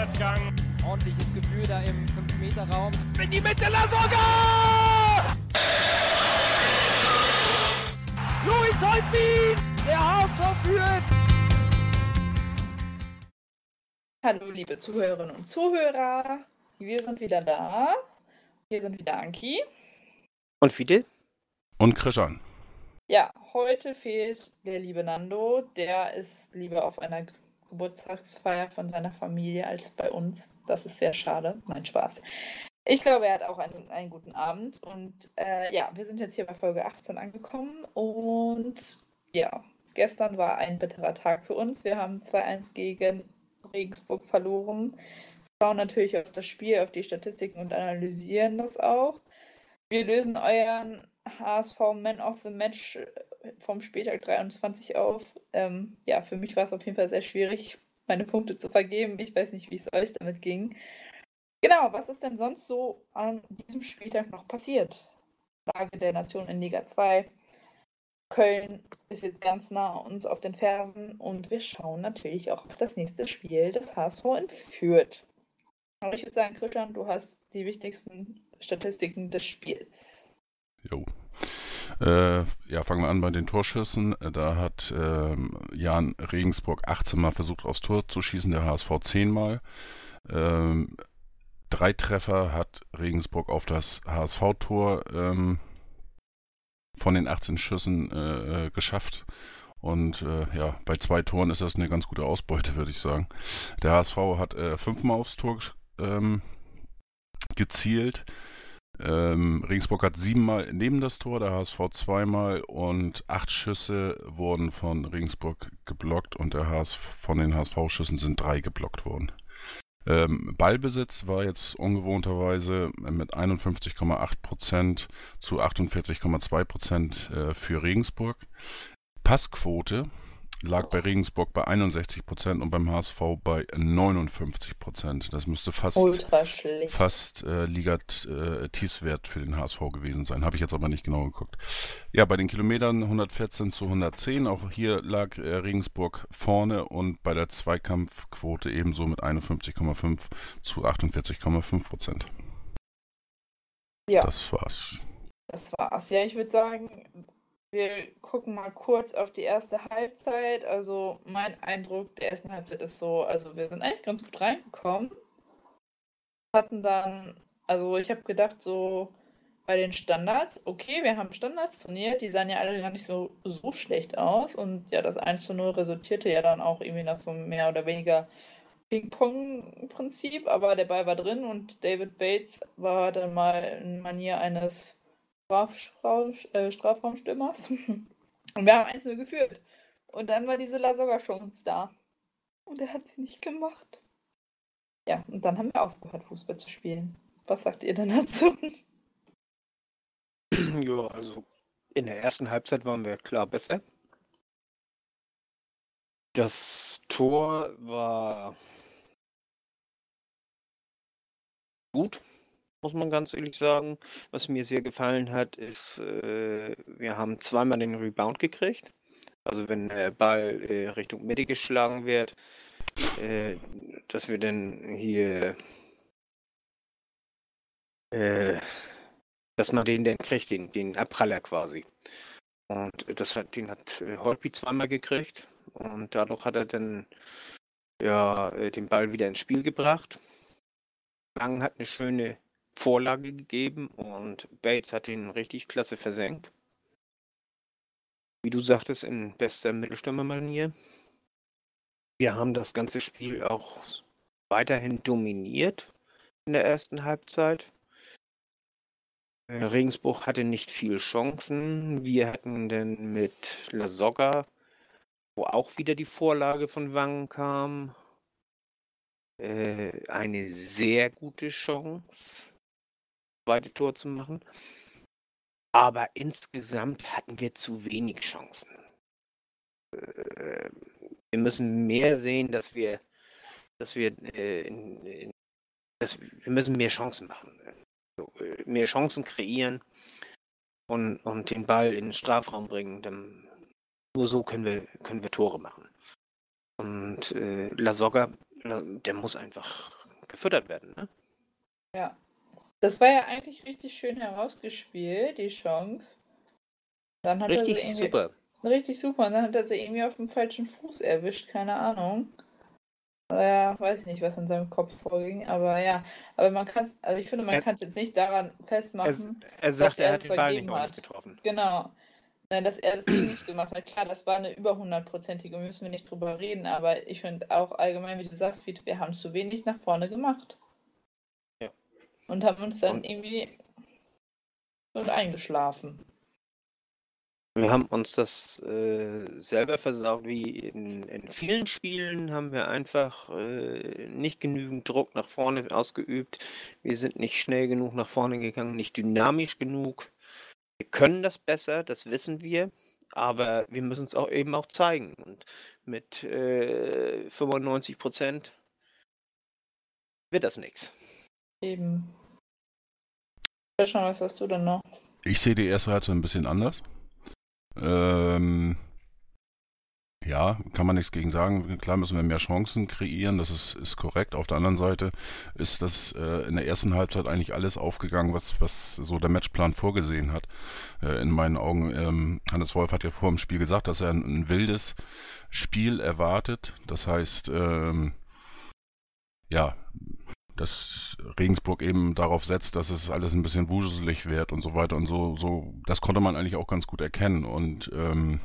Vorwärtsgang. Ordentliches Gefühl da im 5-Meter-Raum. In die Mitte, Lasogga! Louis Holtbein! Der HSV führt! Hallo liebe Zuhörerinnen und Zuhörer, wir sind wieder da. Hier sind wieder Anki. Und Fidel? Und Krishan. Ja, heute fehlt der liebe Nando. Der ist lieber auf einer Geburtstagsfeier von seiner Familie als bei uns. Das ist sehr schade. Nein, Spaß. Ich glaube, er hat auch einen, einen guten Abend. Und äh, ja, wir sind jetzt hier bei Folge 18 angekommen. Und ja, gestern war ein bitterer Tag für uns. Wir haben 2-1 gegen Regensburg verloren. Schauen natürlich auf das Spiel, auf die Statistiken und analysieren das auch. Wir lösen euren HSV Man of the Match vom Spieltag 23 auf. Ähm, ja, für mich war es auf jeden Fall sehr schwierig, meine Punkte zu vergeben. Ich weiß nicht, wie es euch damit ging. Genau, was ist denn sonst so an diesem Spieltag noch passiert? Lage der Nation in Liga 2. Köln ist jetzt ganz nah uns auf den Fersen und wir schauen natürlich auch auf das nächste Spiel, das HSV in Fürth. Aber ich würde sagen, Christian, du hast die wichtigsten Statistiken des Spiels. Jo. Äh, ja, fangen wir an bei den Torschüssen. Da hat ähm, Jan Regensburg 18 Mal versucht, aufs Tor zu schießen, der HSV 10 Mal. Ähm, drei Treffer hat Regensburg auf das HSV-Tor ähm, von den 18 Schüssen äh, äh, geschafft. Und äh, ja, bei zwei Toren ist das eine ganz gute Ausbeute, würde ich sagen. Der HSV hat äh, fünfmal aufs Tor ähm, gezielt. Ähm, Regensburg hat siebenmal neben das Tor, der HSV zweimal und acht Schüsse wurden von Regensburg geblockt und der HSV, von den HSV-Schüssen sind drei geblockt worden. Ähm, Ballbesitz war jetzt ungewohnterweise mit 51,8% zu 48,2% äh, für Regensburg. Passquote lag bei Regensburg bei 61 Prozent und beim HSV bei 59 Prozent. Das müsste fast, fast äh, Liga-Tiefswert äh, für den HSV gewesen sein. Habe ich jetzt aber nicht genau geguckt. Ja, bei den Kilometern 114 zu 110. Auch hier lag äh, Regensburg vorne und bei der Zweikampfquote ebenso mit 51,5 zu 48,5 Prozent. Ja. Das war's. Das war's. Ja, ich würde sagen, wir gucken mal kurz auf die erste Halbzeit. Also mein Eindruck der ersten Halbzeit ist so, also wir sind eigentlich ganz gut reingekommen. Hatten dann, also ich habe gedacht so bei den Standards, okay, wir haben Standards trainiert, die sahen ja alle gar nicht so, so schlecht aus. Und ja, das 1 zu 0 resultierte ja dann auch irgendwie nach so mehr oder weniger Ping-Pong-Prinzip, aber der Ball war drin und David Bates war dann mal in Manier eines Strafraumstürmers. Und wir haben einzeln geführt. Und dann war diese Lasogga-Chance da. Und er hat sie nicht gemacht. Ja, und dann haben wir aufgehört, Fußball zu spielen. Was sagt ihr denn dazu? Ja, also in der ersten Halbzeit waren wir klar besser. Das Tor war gut muss man ganz ehrlich sagen. Was mir sehr gefallen hat, ist, äh, wir haben zweimal den Rebound gekriegt. Also wenn der Ball äh, Richtung Mitte geschlagen wird, äh, dass wir dann hier, äh, dass man den dann kriegt, den, den Abpraller quasi. Und das hat, den hat äh, Holpi zweimal gekriegt und dadurch hat er dann ja äh, den Ball wieder ins Spiel gebracht. Lang hat eine schöne Vorlage gegeben und Bates hat ihn richtig klasse versenkt. Wie du sagtest, in bester Mittelstürmermanier. Wir haben das ganze Spiel auch weiterhin dominiert in der ersten Halbzeit. Regensburg hatte nicht viel Chancen. Wir hatten dann mit La Soga, wo auch wieder die Vorlage von Wangen kam, äh, eine sehr gute Chance zweite Tor zu machen. Aber insgesamt hatten wir zu wenig Chancen. Äh, wir müssen mehr sehen, dass wir, dass wir, äh, dass wir müssen mehr Chancen machen. Äh, mehr Chancen kreieren und, und den Ball in den Strafraum bringen. Dann, nur so können wir, können wir Tore machen. Und äh, La Soga der muss einfach gefüttert werden, ne? Ja. Das war ja eigentlich richtig schön herausgespielt, die Chance. Dann hat Richtig er sie super. Richtig super. Und dann hat er sie irgendwie auf dem falschen Fuß erwischt, keine Ahnung. Ja, weiß ich nicht, was in seinem Kopf vorging, aber ja, aber man kann, also ich finde, man Er- kann es jetzt nicht daran Er, festmachen, er sagt, er er hat es den Ball nicht hat. getroffen. genau, Nein, dass er das Ding nicht gemacht hat. Klar, das war eine über hundertprozentige, müssen wir nicht drüber reden, aber ich finde auch allgemein, wie du sagst, wir haben zu wenig nach vorne gemacht. Und haben uns dann Und- irgendwie und eingeschlafen. Wir haben uns das äh, selber versaut, wie in, in vielen Spielen haben wir einfach äh, nicht genügend Druck nach vorne ausgeübt. Wir sind nicht schnell genug nach vorne gegangen, nicht dynamisch genug. Wir können das besser, das wissen wir, aber wir müssen es auch eben auch zeigen. Und mit äh, 95 Prozent wird das nichts. Eben. Schon, was hast du denn noch? Ich sehe die erste Halbzeit ein bisschen anders. Ähm, ja, kann man nichts gegen sagen. Klar müssen wir mehr Chancen kreieren, das ist, ist korrekt. Auf der anderen Seite ist das äh, in der ersten Halbzeit eigentlich alles aufgegangen, was, was so der Matchplan vorgesehen hat. Äh, in meinen Augen, ähm, Hannes Wolf hat ja vor dem Spiel gesagt, dass er ein, ein wildes Spiel erwartet. Das heißt, ähm, ja, dass Regensburg eben darauf setzt, dass es alles ein bisschen wuselig wird und so weiter und so, so, das konnte man eigentlich auch ganz gut erkennen. Und ähm,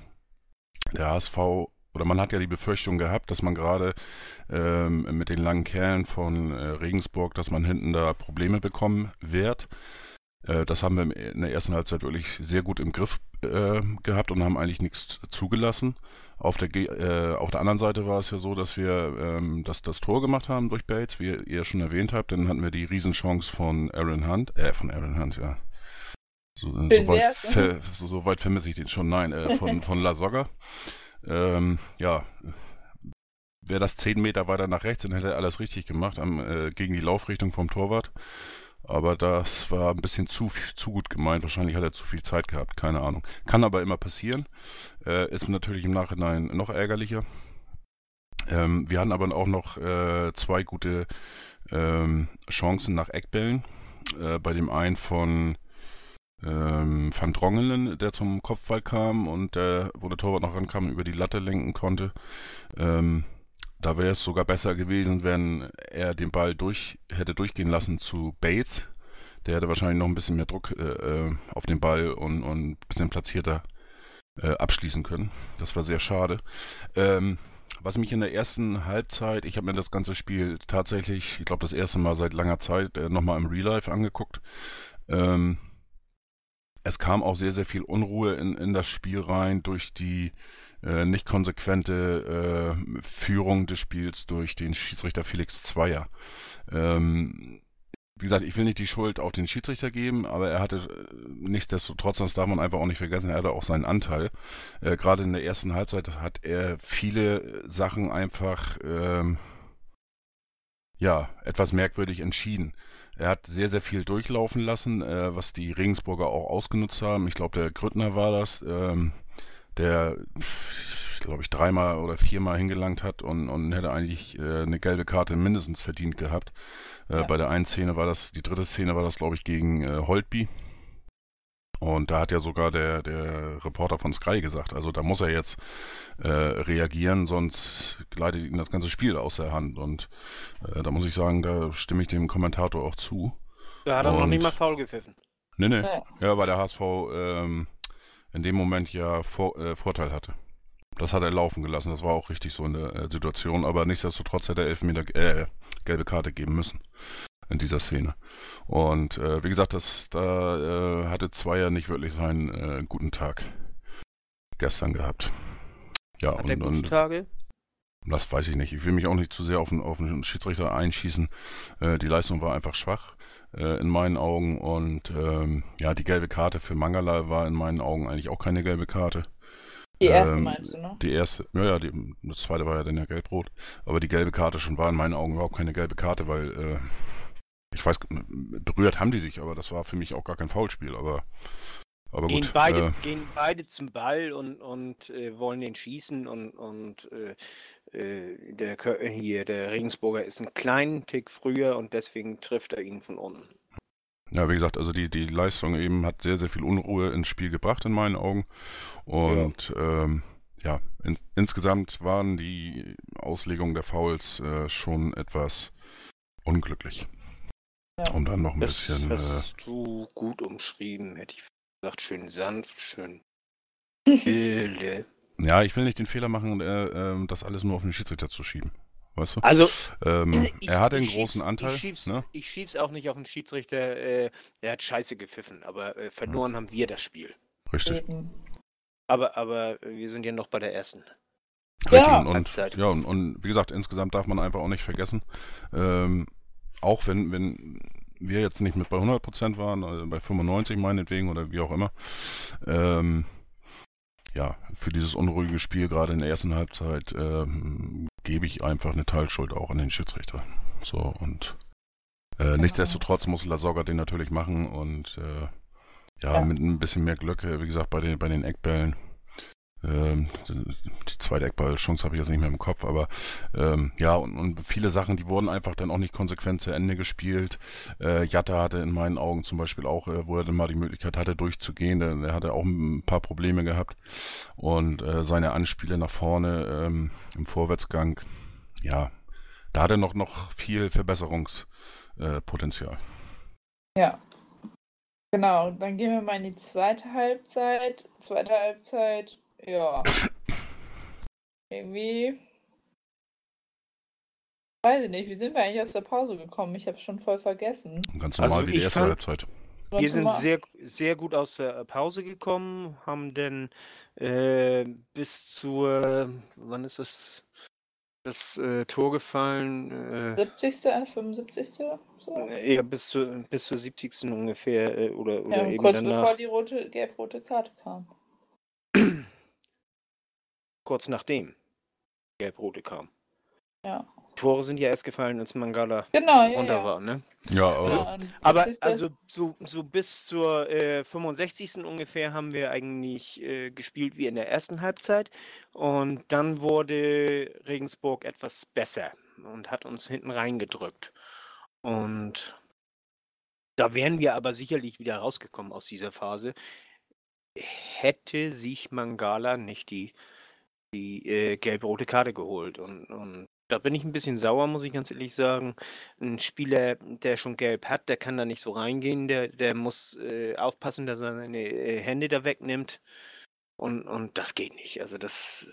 der HSV, oder man hat ja die Befürchtung gehabt, dass man gerade ähm, mit den langen Kerlen von äh, Regensburg, dass man hinten da Probleme bekommen wird. Äh, das haben wir in der ersten Halbzeit wirklich sehr gut im Griff äh, gehabt und haben eigentlich nichts zugelassen. Auf der, äh, auf der anderen Seite war es ja so, dass wir ähm, das, das Tor gemacht haben durch Bates, wie ihr schon erwähnt habt. Dann hatten wir die Riesenchance von Aaron Hunt, äh, von Aaron Hunt, ja. So, so, Schön weit, ver, so, so weit vermisse ich den schon. Nein, äh, von, von La Soga. Ähm, ja, wäre das 10 Meter weiter nach rechts, dann hätte er alles richtig gemacht, am, äh, gegen die Laufrichtung vom Torwart. Aber das war ein bisschen zu, zu gut gemeint. Wahrscheinlich hat er zu viel Zeit gehabt, keine Ahnung. Kann aber immer passieren. Äh, ist natürlich im Nachhinein noch ärgerlicher. Ähm, wir hatten aber auch noch äh, zwei gute ähm, Chancen nach Eckbällen. Äh, bei dem einen von ähm, Van Drongelen, der zum Kopfball kam und der, wo der Torwart noch rankam, über die Latte lenken konnte. Ähm, da wäre es sogar besser gewesen, wenn er den Ball durch hätte durchgehen lassen zu Bates. Der hätte wahrscheinlich noch ein bisschen mehr Druck äh, äh, auf den Ball und, und ein bisschen platzierter äh, abschließen können. Das war sehr schade. Ähm, was mich in der ersten Halbzeit, ich habe mir das ganze Spiel tatsächlich, ich glaube das erste Mal seit langer Zeit, äh, nochmal im Real Life angeguckt. Ähm, es kam auch sehr, sehr viel Unruhe in, in das Spiel rein durch die äh, nicht konsequente äh, Führung des Spiels durch den Schiedsrichter Felix Zweier. Ähm, wie gesagt, ich will nicht die Schuld auf den Schiedsrichter geben, aber er hatte äh, nichtsdestotrotz, das darf man einfach auch nicht vergessen, er hatte auch seinen Anteil. Äh, Gerade in der ersten Halbzeit hat er viele Sachen einfach ähm, ja etwas merkwürdig entschieden. Er hat sehr, sehr viel durchlaufen lassen, äh, was die Regensburger auch ausgenutzt haben. Ich glaube, der Grüttner war das, ähm, der, glaube ich, dreimal oder viermal hingelangt hat und, und hätte eigentlich äh, eine gelbe Karte mindestens verdient gehabt. Äh, Ja. Bei der einen Szene war das, die dritte Szene war das, glaube ich, gegen äh, Holtby. Und da hat ja sogar der, der Reporter von Sky gesagt, also da muss er jetzt äh, reagieren, sonst gleitet ihm das ganze Spiel aus der Hand. Und äh, da muss ich sagen, da stimme ich dem Kommentator auch zu. Da hat er noch nicht mal faul gepfiffen. Nee, nee. Ja. Ja, weil der HSV ähm, in dem Moment ja vor, äh, Vorteil hatte. Das hat er laufen gelassen. Das war auch richtig so in der äh, Situation. Aber nichtsdestotrotz hätte er Elfmeter, äh, gelbe Karte geben müssen in dieser Szene. Und äh, wie gesagt, das, da äh, hatte Zweier nicht wirklich seinen äh, guten Tag gestern gehabt. Ja, Hat und, gute und Tage? das weiß ich nicht. Ich will mich auch nicht zu sehr auf den, auf den Schiedsrichter einschießen. Äh, die Leistung war einfach schwach äh, in meinen Augen. Und ähm, ja, die gelbe Karte für Mangala war in meinen Augen eigentlich auch keine gelbe Karte. Die erste Ähm, meinst du, ne? Die erste, ja, ja, die, das zweite war ja dann ja gelb-rot. Aber die gelbe Karte schon war in meinen Augen überhaupt keine gelbe Karte, weil äh, ich weiß, berührt haben die sich, aber das war für mich auch gar kein Foulspiel. Aber Aber Gehen gut. beide, Äh, gehen beide zum Ball und, und äh, wollen den schießen und, und äh, äh, der hier, der Regensburger ist einen kleinen Tick früher und deswegen trifft er ihn von unten. ja, wie gesagt, also die, die Leistung eben hat sehr, sehr viel Unruhe ins Spiel gebracht in meinen Augen. Und ja, ähm, ja in, insgesamt waren die Auslegungen der Fouls äh, schon etwas unglücklich. Ja. Um dann noch ein Das bisschen. Äh, hast du gut umschrieben, hätte ich gesagt. Schön sanft, schön milde. ja, ich will nicht den Fehler machen, äh, ähm, das alles nur auf den Schiedsrichter zu schieben. Weißt du? Also, Ähm, ich- er hatte einen großen Anteil. Ich schieb's, ne? ich schieb's auch nicht auf den Schiedsrichter. Äh, der hat scheiße gepfiffen, aber äh, verloren haben wir das Spiel. Richtig. Aber, aber wir sind ja noch bei der ersten. Richtig, Ja. und, und, ja, und, und wie gesagt, insgesamt darf man einfach auch nicht vergessen, ähm, auch wenn, wenn wir jetzt nicht mit bei 100% waren, also bei 95 meinetwegen oder wie auch immer, ähm, ja, für dieses unruhige Spiel gerade in der ersten Halbzeit ähm, gebe ich einfach eine Teilschuld auch an den Schiedsrichter. So, und äh, nichtsdestotrotz muss Lasogga den natürlich machen und äh, ja, Ja. mit ein bisschen mehr Glück, wie gesagt, bei den, bei den Eckbällen. Ähm, die zweite Eckball-Chance habe ich jetzt nicht mehr im Kopf, aber ähm, ja, und, und viele Sachen, die wurden einfach dann auch nicht konsequent zu Ende gespielt. Äh, Jatta hatte in meinen Augen zum Beispiel auch, äh, wo er dann mal die Möglichkeit hatte, durchzugehen, der, der hatte auch ein paar Probleme gehabt. Und äh, seine Anspiele nach vorne ähm, im Vorwärtsgang, ja, da hat er noch, noch viel Verbesserungspotenzial. Äh. Ja. Genau, dann gehen wir mal in die zweite Halbzeit. Zweite Halbzeit, ja. Irgendwie. Weiß ich nicht, wie sind wir eigentlich aus der Pause gekommen? Ich habe schon voll vergessen. Ganz Also normal wie die erste fand- Halbzeit. Wir sind sehr, sehr gut aus der Pause gekommen, haben dann äh, bis zur, wann ist das, das äh, Tor gefallen? Äh, 70., 75. So. eher bis, zur bis zur 70. ungefähr äh, oder, oder Ja, eben kurz danach. bevor die rote, gelb-rote Karte kam. kurz nachdem Gelb-Rote kam. Ja. Tore sind ja erst gefallen, als Mangala Genau, ja. runter ja. war, ne? Ja, also, Ja, und Aber 70. also so, so bis zur äh, 65. ungefähr haben wir eigentlich äh, gespielt wie in der ersten Halbzeit. Und dann wurde Regensburg etwas besser und hat uns hinten reingedrückt. Und da wären wir aber sicherlich wieder rausgekommen aus dieser Phase. Hätte sich Mangala nicht die, die äh, gelb-rote Karte geholt. Und, und da bin ich ein bisschen sauer, muss ich ganz ehrlich sagen. Ein Spieler, der schon gelb hat, der kann da nicht so reingehen. Der, der muss äh, aufpassen, dass er seine äh, Hände da wegnimmt. Und, und das geht nicht. Also das,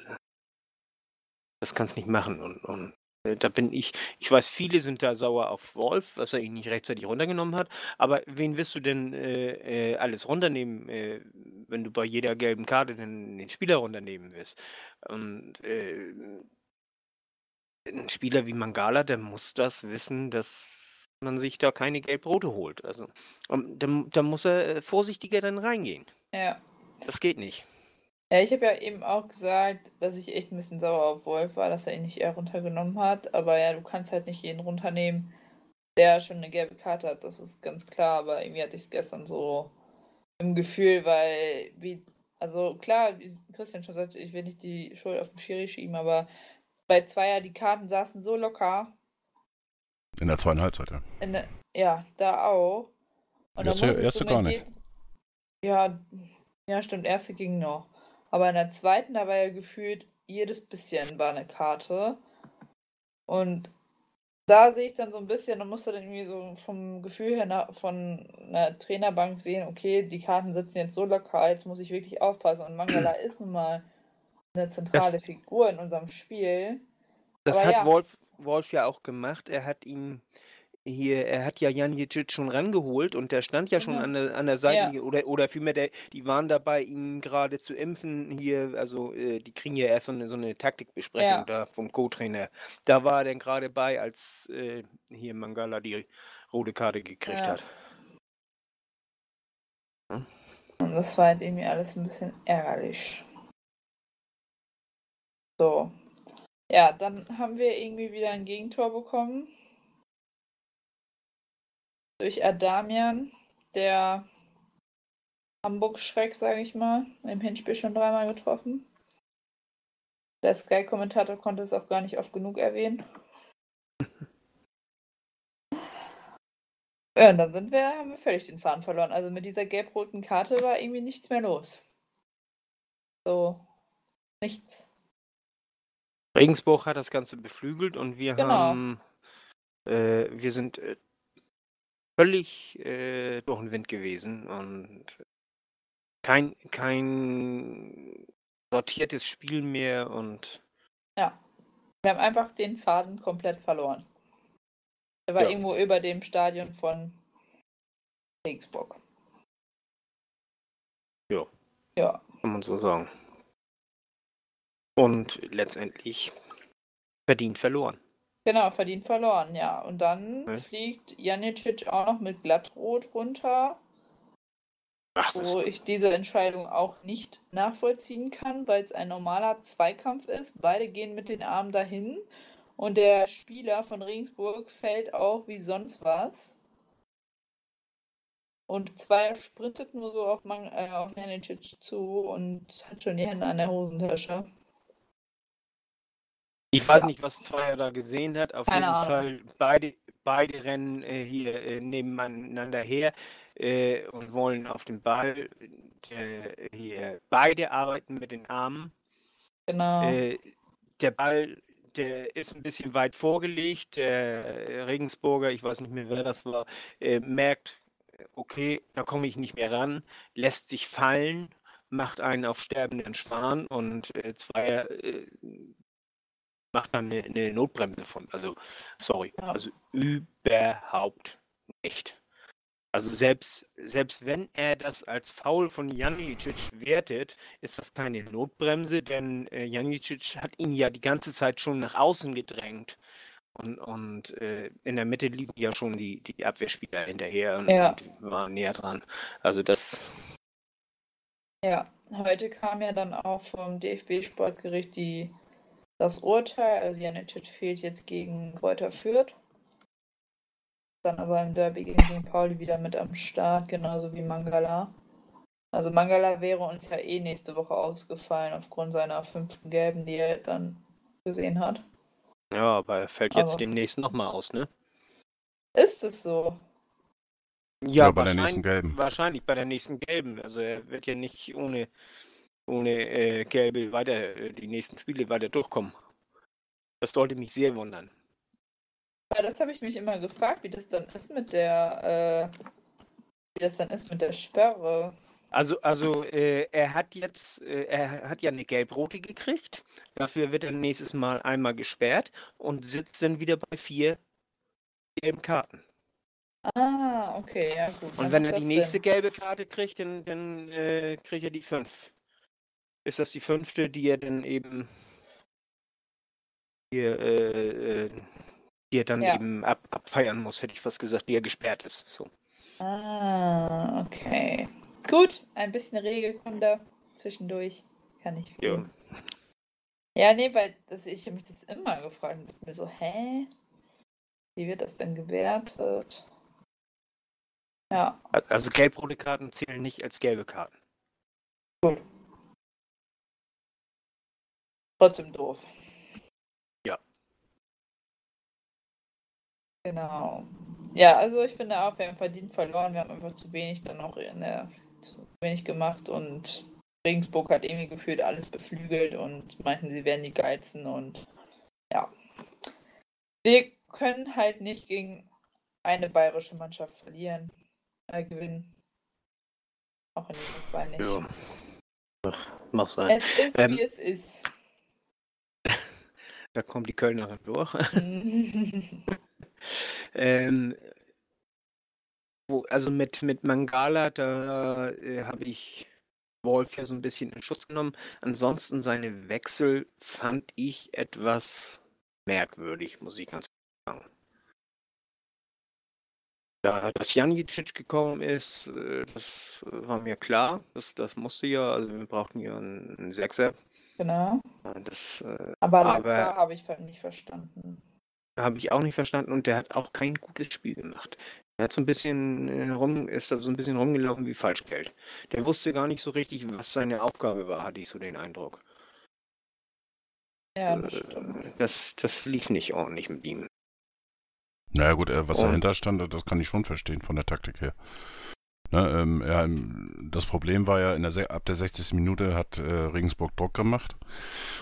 das kannst nicht machen. Und, und äh, da bin ich, ich weiß, viele sind da sauer auf Wolf, was er ihn nicht rechtzeitig runtergenommen hat. Aber wen wirst du denn äh, äh, alles runternehmen, äh, wenn du bei jeder gelben Karte den, den Spieler runternehmen wirst? Und äh, ein Spieler wie Mangala, der muss das wissen, dass man sich da keine Gelb-Rote holt. Also, ähm, da, da muss er äh, vorsichtiger dann reingehen. Ja. Das geht nicht. Ja, ich habe ja eben auch gesagt, dass ich echt ein bisschen sauer auf Wolf war, dass er ihn nicht eher runtergenommen hat. Aber ja, du kannst halt nicht jeden runternehmen, der schon eine gelbe Karte hat. Das ist ganz klar. Aber irgendwie hatte ich es gestern so im Gefühl, weil, wie, also klar, wie Christian schon sagte, ich will nicht die Schuld auf den Schiri schieben, aber bei Zweier, die Karten saßen so locker. in der zweiten Halbzeit, ja. In der, ja, da auch. Und Erste- musstest erste gar nicht. Ja, ja, stimmt, erste ging noch. Aber in der zweiten, da war ja gefühlt, jedes bisschen war eine Karte. Und da sehe ich dann so ein bisschen, da musst du dann irgendwie so vom Gefühl her na, von einer Trainerbank sehen, okay, die Karten sitzen jetzt so locker, jetzt muss ich wirklich aufpassen. Und Mangala ist nun mal eine zentrale Figur in unserem Spiel. Das Aber hat ja. Wolf, Wolf ja auch gemacht. Er hat ihm hier, er hat ja Jan Jicic schon rangeholt und der stand ja schon Mhm. an der, an der Seite oder, oder vielmehr, der, die waren dabei, ihn gerade zu impfen hier, also äh, die kriegen ja erst so eine, so eine Taktikbesprechung Ja. da vom Co-Trainer. Da war er dann gerade bei, als äh, hier Mangala die rote Karte gekriegt Ja. hat. Und das war halt irgendwie alles ein bisschen ärgerlich. So. Ja, dann haben wir irgendwie wieder ein Gegentor bekommen. Durch Adamian, der Hamburg-Schreck, sage ich mal. Im Hinspiel schon dreimal getroffen. Der Sky-Kommentator konnte es auch gar nicht oft genug erwähnen. Ja, und dann sind wir, haben wir völlig den Faden verloren. Also mit dieser gelb-roten Karte war irgendwie nichts mehr los. So, nichts. Regensburg hat das Ganze beflügelt und wir Genau. haben, äh, wir sind äh, völlig äh, durch den Wind gewesen und kein, kein sortiertes Spiel mehr und Ja. Wir haben einfach den Faden komplett verloren. Er war Ja. irgendwo über dem Stadion von Regensburg. Ja. Ja. kann man so sagen. Und letztendlich verdient verloren. Genau, verdient verloren, ja. Und dann Ja. fliegt Janicic auch noch mit Glattrot runter, Ach, wo ich diese Entscheidung auch nicht nachvollziehen kann, weil es ein normaler Zweikampf ist. Beide gehen mit den Armen dahin und der Spieler von Regensburg fällt auch wie sonst was. Und Zweier sprintet nur so auf, Man äh, auf Janicic zu und hat schon die Hände an der Hosentasche. Ich weiß nicht, was Zweier da gesehen hat. Auf Keine jeden Ahnung. Fall, beide, beide rennen äh, hier äh, nebeneinander her äh, und wollen auf den Ball. Hier, beide arbeiten mit den Armen. Genau. Der Ball, der ist ein bisschen weit vorgelegt. Der Regensburger, ich weiß nicht mehr, wer das war, merkt, okay, da komme ich nicht mehr ran, lässt sich fallen, macht einen auf sterbenden Schwan und äh, Zweier äh, macht dann eine, eine Notbremse von. Also, sorry, also überhaupt nicht. Also selbst, selbst wenn er das als Foul von Janicic wertet, ist das keine Notbremse, denn äh, Janicic hat ihn ja die ganze Zeit schon nach außen gedrängt. Und, und äh, in der Mitte liegen ja schon die, die Abwehrspieler hinterher und, Ja. und waren näher dran. Also das, Ja, heute kam ja dann auch vom DFB-Sportgericht die, das Urteil. Also Janicic fehlt jetzt gegen Kräuter Fürth. Dann aber im Derby gegen St. Pauli wieder mit am Start, genauso wie Mangala. Also Mangala wäre uns ja eh nächste Woche ausgefallen aufgrund seiner fünften Gelben, die er dann gesehen hat. ja, aber er fällt jetzt Aber- demnächst nochmal aus, ne? Ist es so? Ja, bei der nächsten wahrscheinlich- Gelben. Wahrscheinlich bei der nächsten Gelben. Also er wird ja nicht ohne, ohne äh, Gelbe weiter äh, die nächsten Spiele weiter durchkommen. Das sollte mich sehr wundern. Ja, das habe ich mich immer gefragt, wie das dann ist mit der, äh, wie das dann ist mit der Sperre. Also, also äh, er hat jetzt, äh, er hat ja eine Gelb-Rote gekriegt. Dafür wird er nächstes Mal einmal gesperrt und sitzt dann wieder bei vier gelben Karten. Ah, okay, ja gut. Und wenn er die nächste Sinn. gelbe Karte kriegt, dann, dann äh, kriegt er die fünf. Ist das die fünfte, die er dann eben hier, äh, äh, die er dann Ja. eben ab, abfeiern muss, hätte ich fast gesagt, die er gesperrt ist. So. Ah, okay. Gut, ein bisschen Regelkunde zwischendurch. Kann ich Ja. Ja, nee, weil das, ich habe mich das immer gefragt. Und mir so, hä? Wie wird das denn gewertet? Ja, Also gelb-rote Karten zählen nicht als gelbe Karten. Trotzdem doof. Ja. Genau. Ja, also ich finde auch, wir haben verdient verloren. Wir haben einfach zu wenig dann auch in der, zu wenig gemacht und Regensburg hat irgendwie gefühlt alles beflügelt und meinten, sie wären die geilsten und ja. Wir können halt nicht gegen eine bayerische Mannschaft verlieren, äh, gewinnen. Auch in diesen zwei nicht. Ja. Ach, Mach sein. Es ist, Ähm, wie es ist. Da kommt die Kölnerin durch. Ähm, wo, also mit, mit Mangala, da äh, habe ich Wolf ja so ein bisschen in Schutz genommen. Ansonsten seine Wechsel fand ich etwas merkwürdig, muss ich ganz ehrlich sagen. Da, dass Janicic gekommen ist, äh, das war mir klar. Das, das musste ja, also wir brauchten ja einen Sechser. Genau. Das äh, Aber Aber- Lacroix habe ich nicht verstanden. habe ich auch nicht verstanden und der hat auch kein gutes Spiel gemacht. Er hat so ein bisschen äh, rum, ist so ein bisschen rumgelaufen wie Falschgeld. Der wusste gar nicht so richtig, was seine Aufgabe war, hatte ich so den Eindruck. Ja, das stimmt. Äh, Das, das lief nicht ordentlich mit ihm. Naja gut, äh, was Und- dahinter stand, das kann ich schon verstehen von der Taktik her. Ne, ähm, ja, ähm, das Problem war ja, der, ab der 60. Minute hat äh, Regensburg Druck gemacht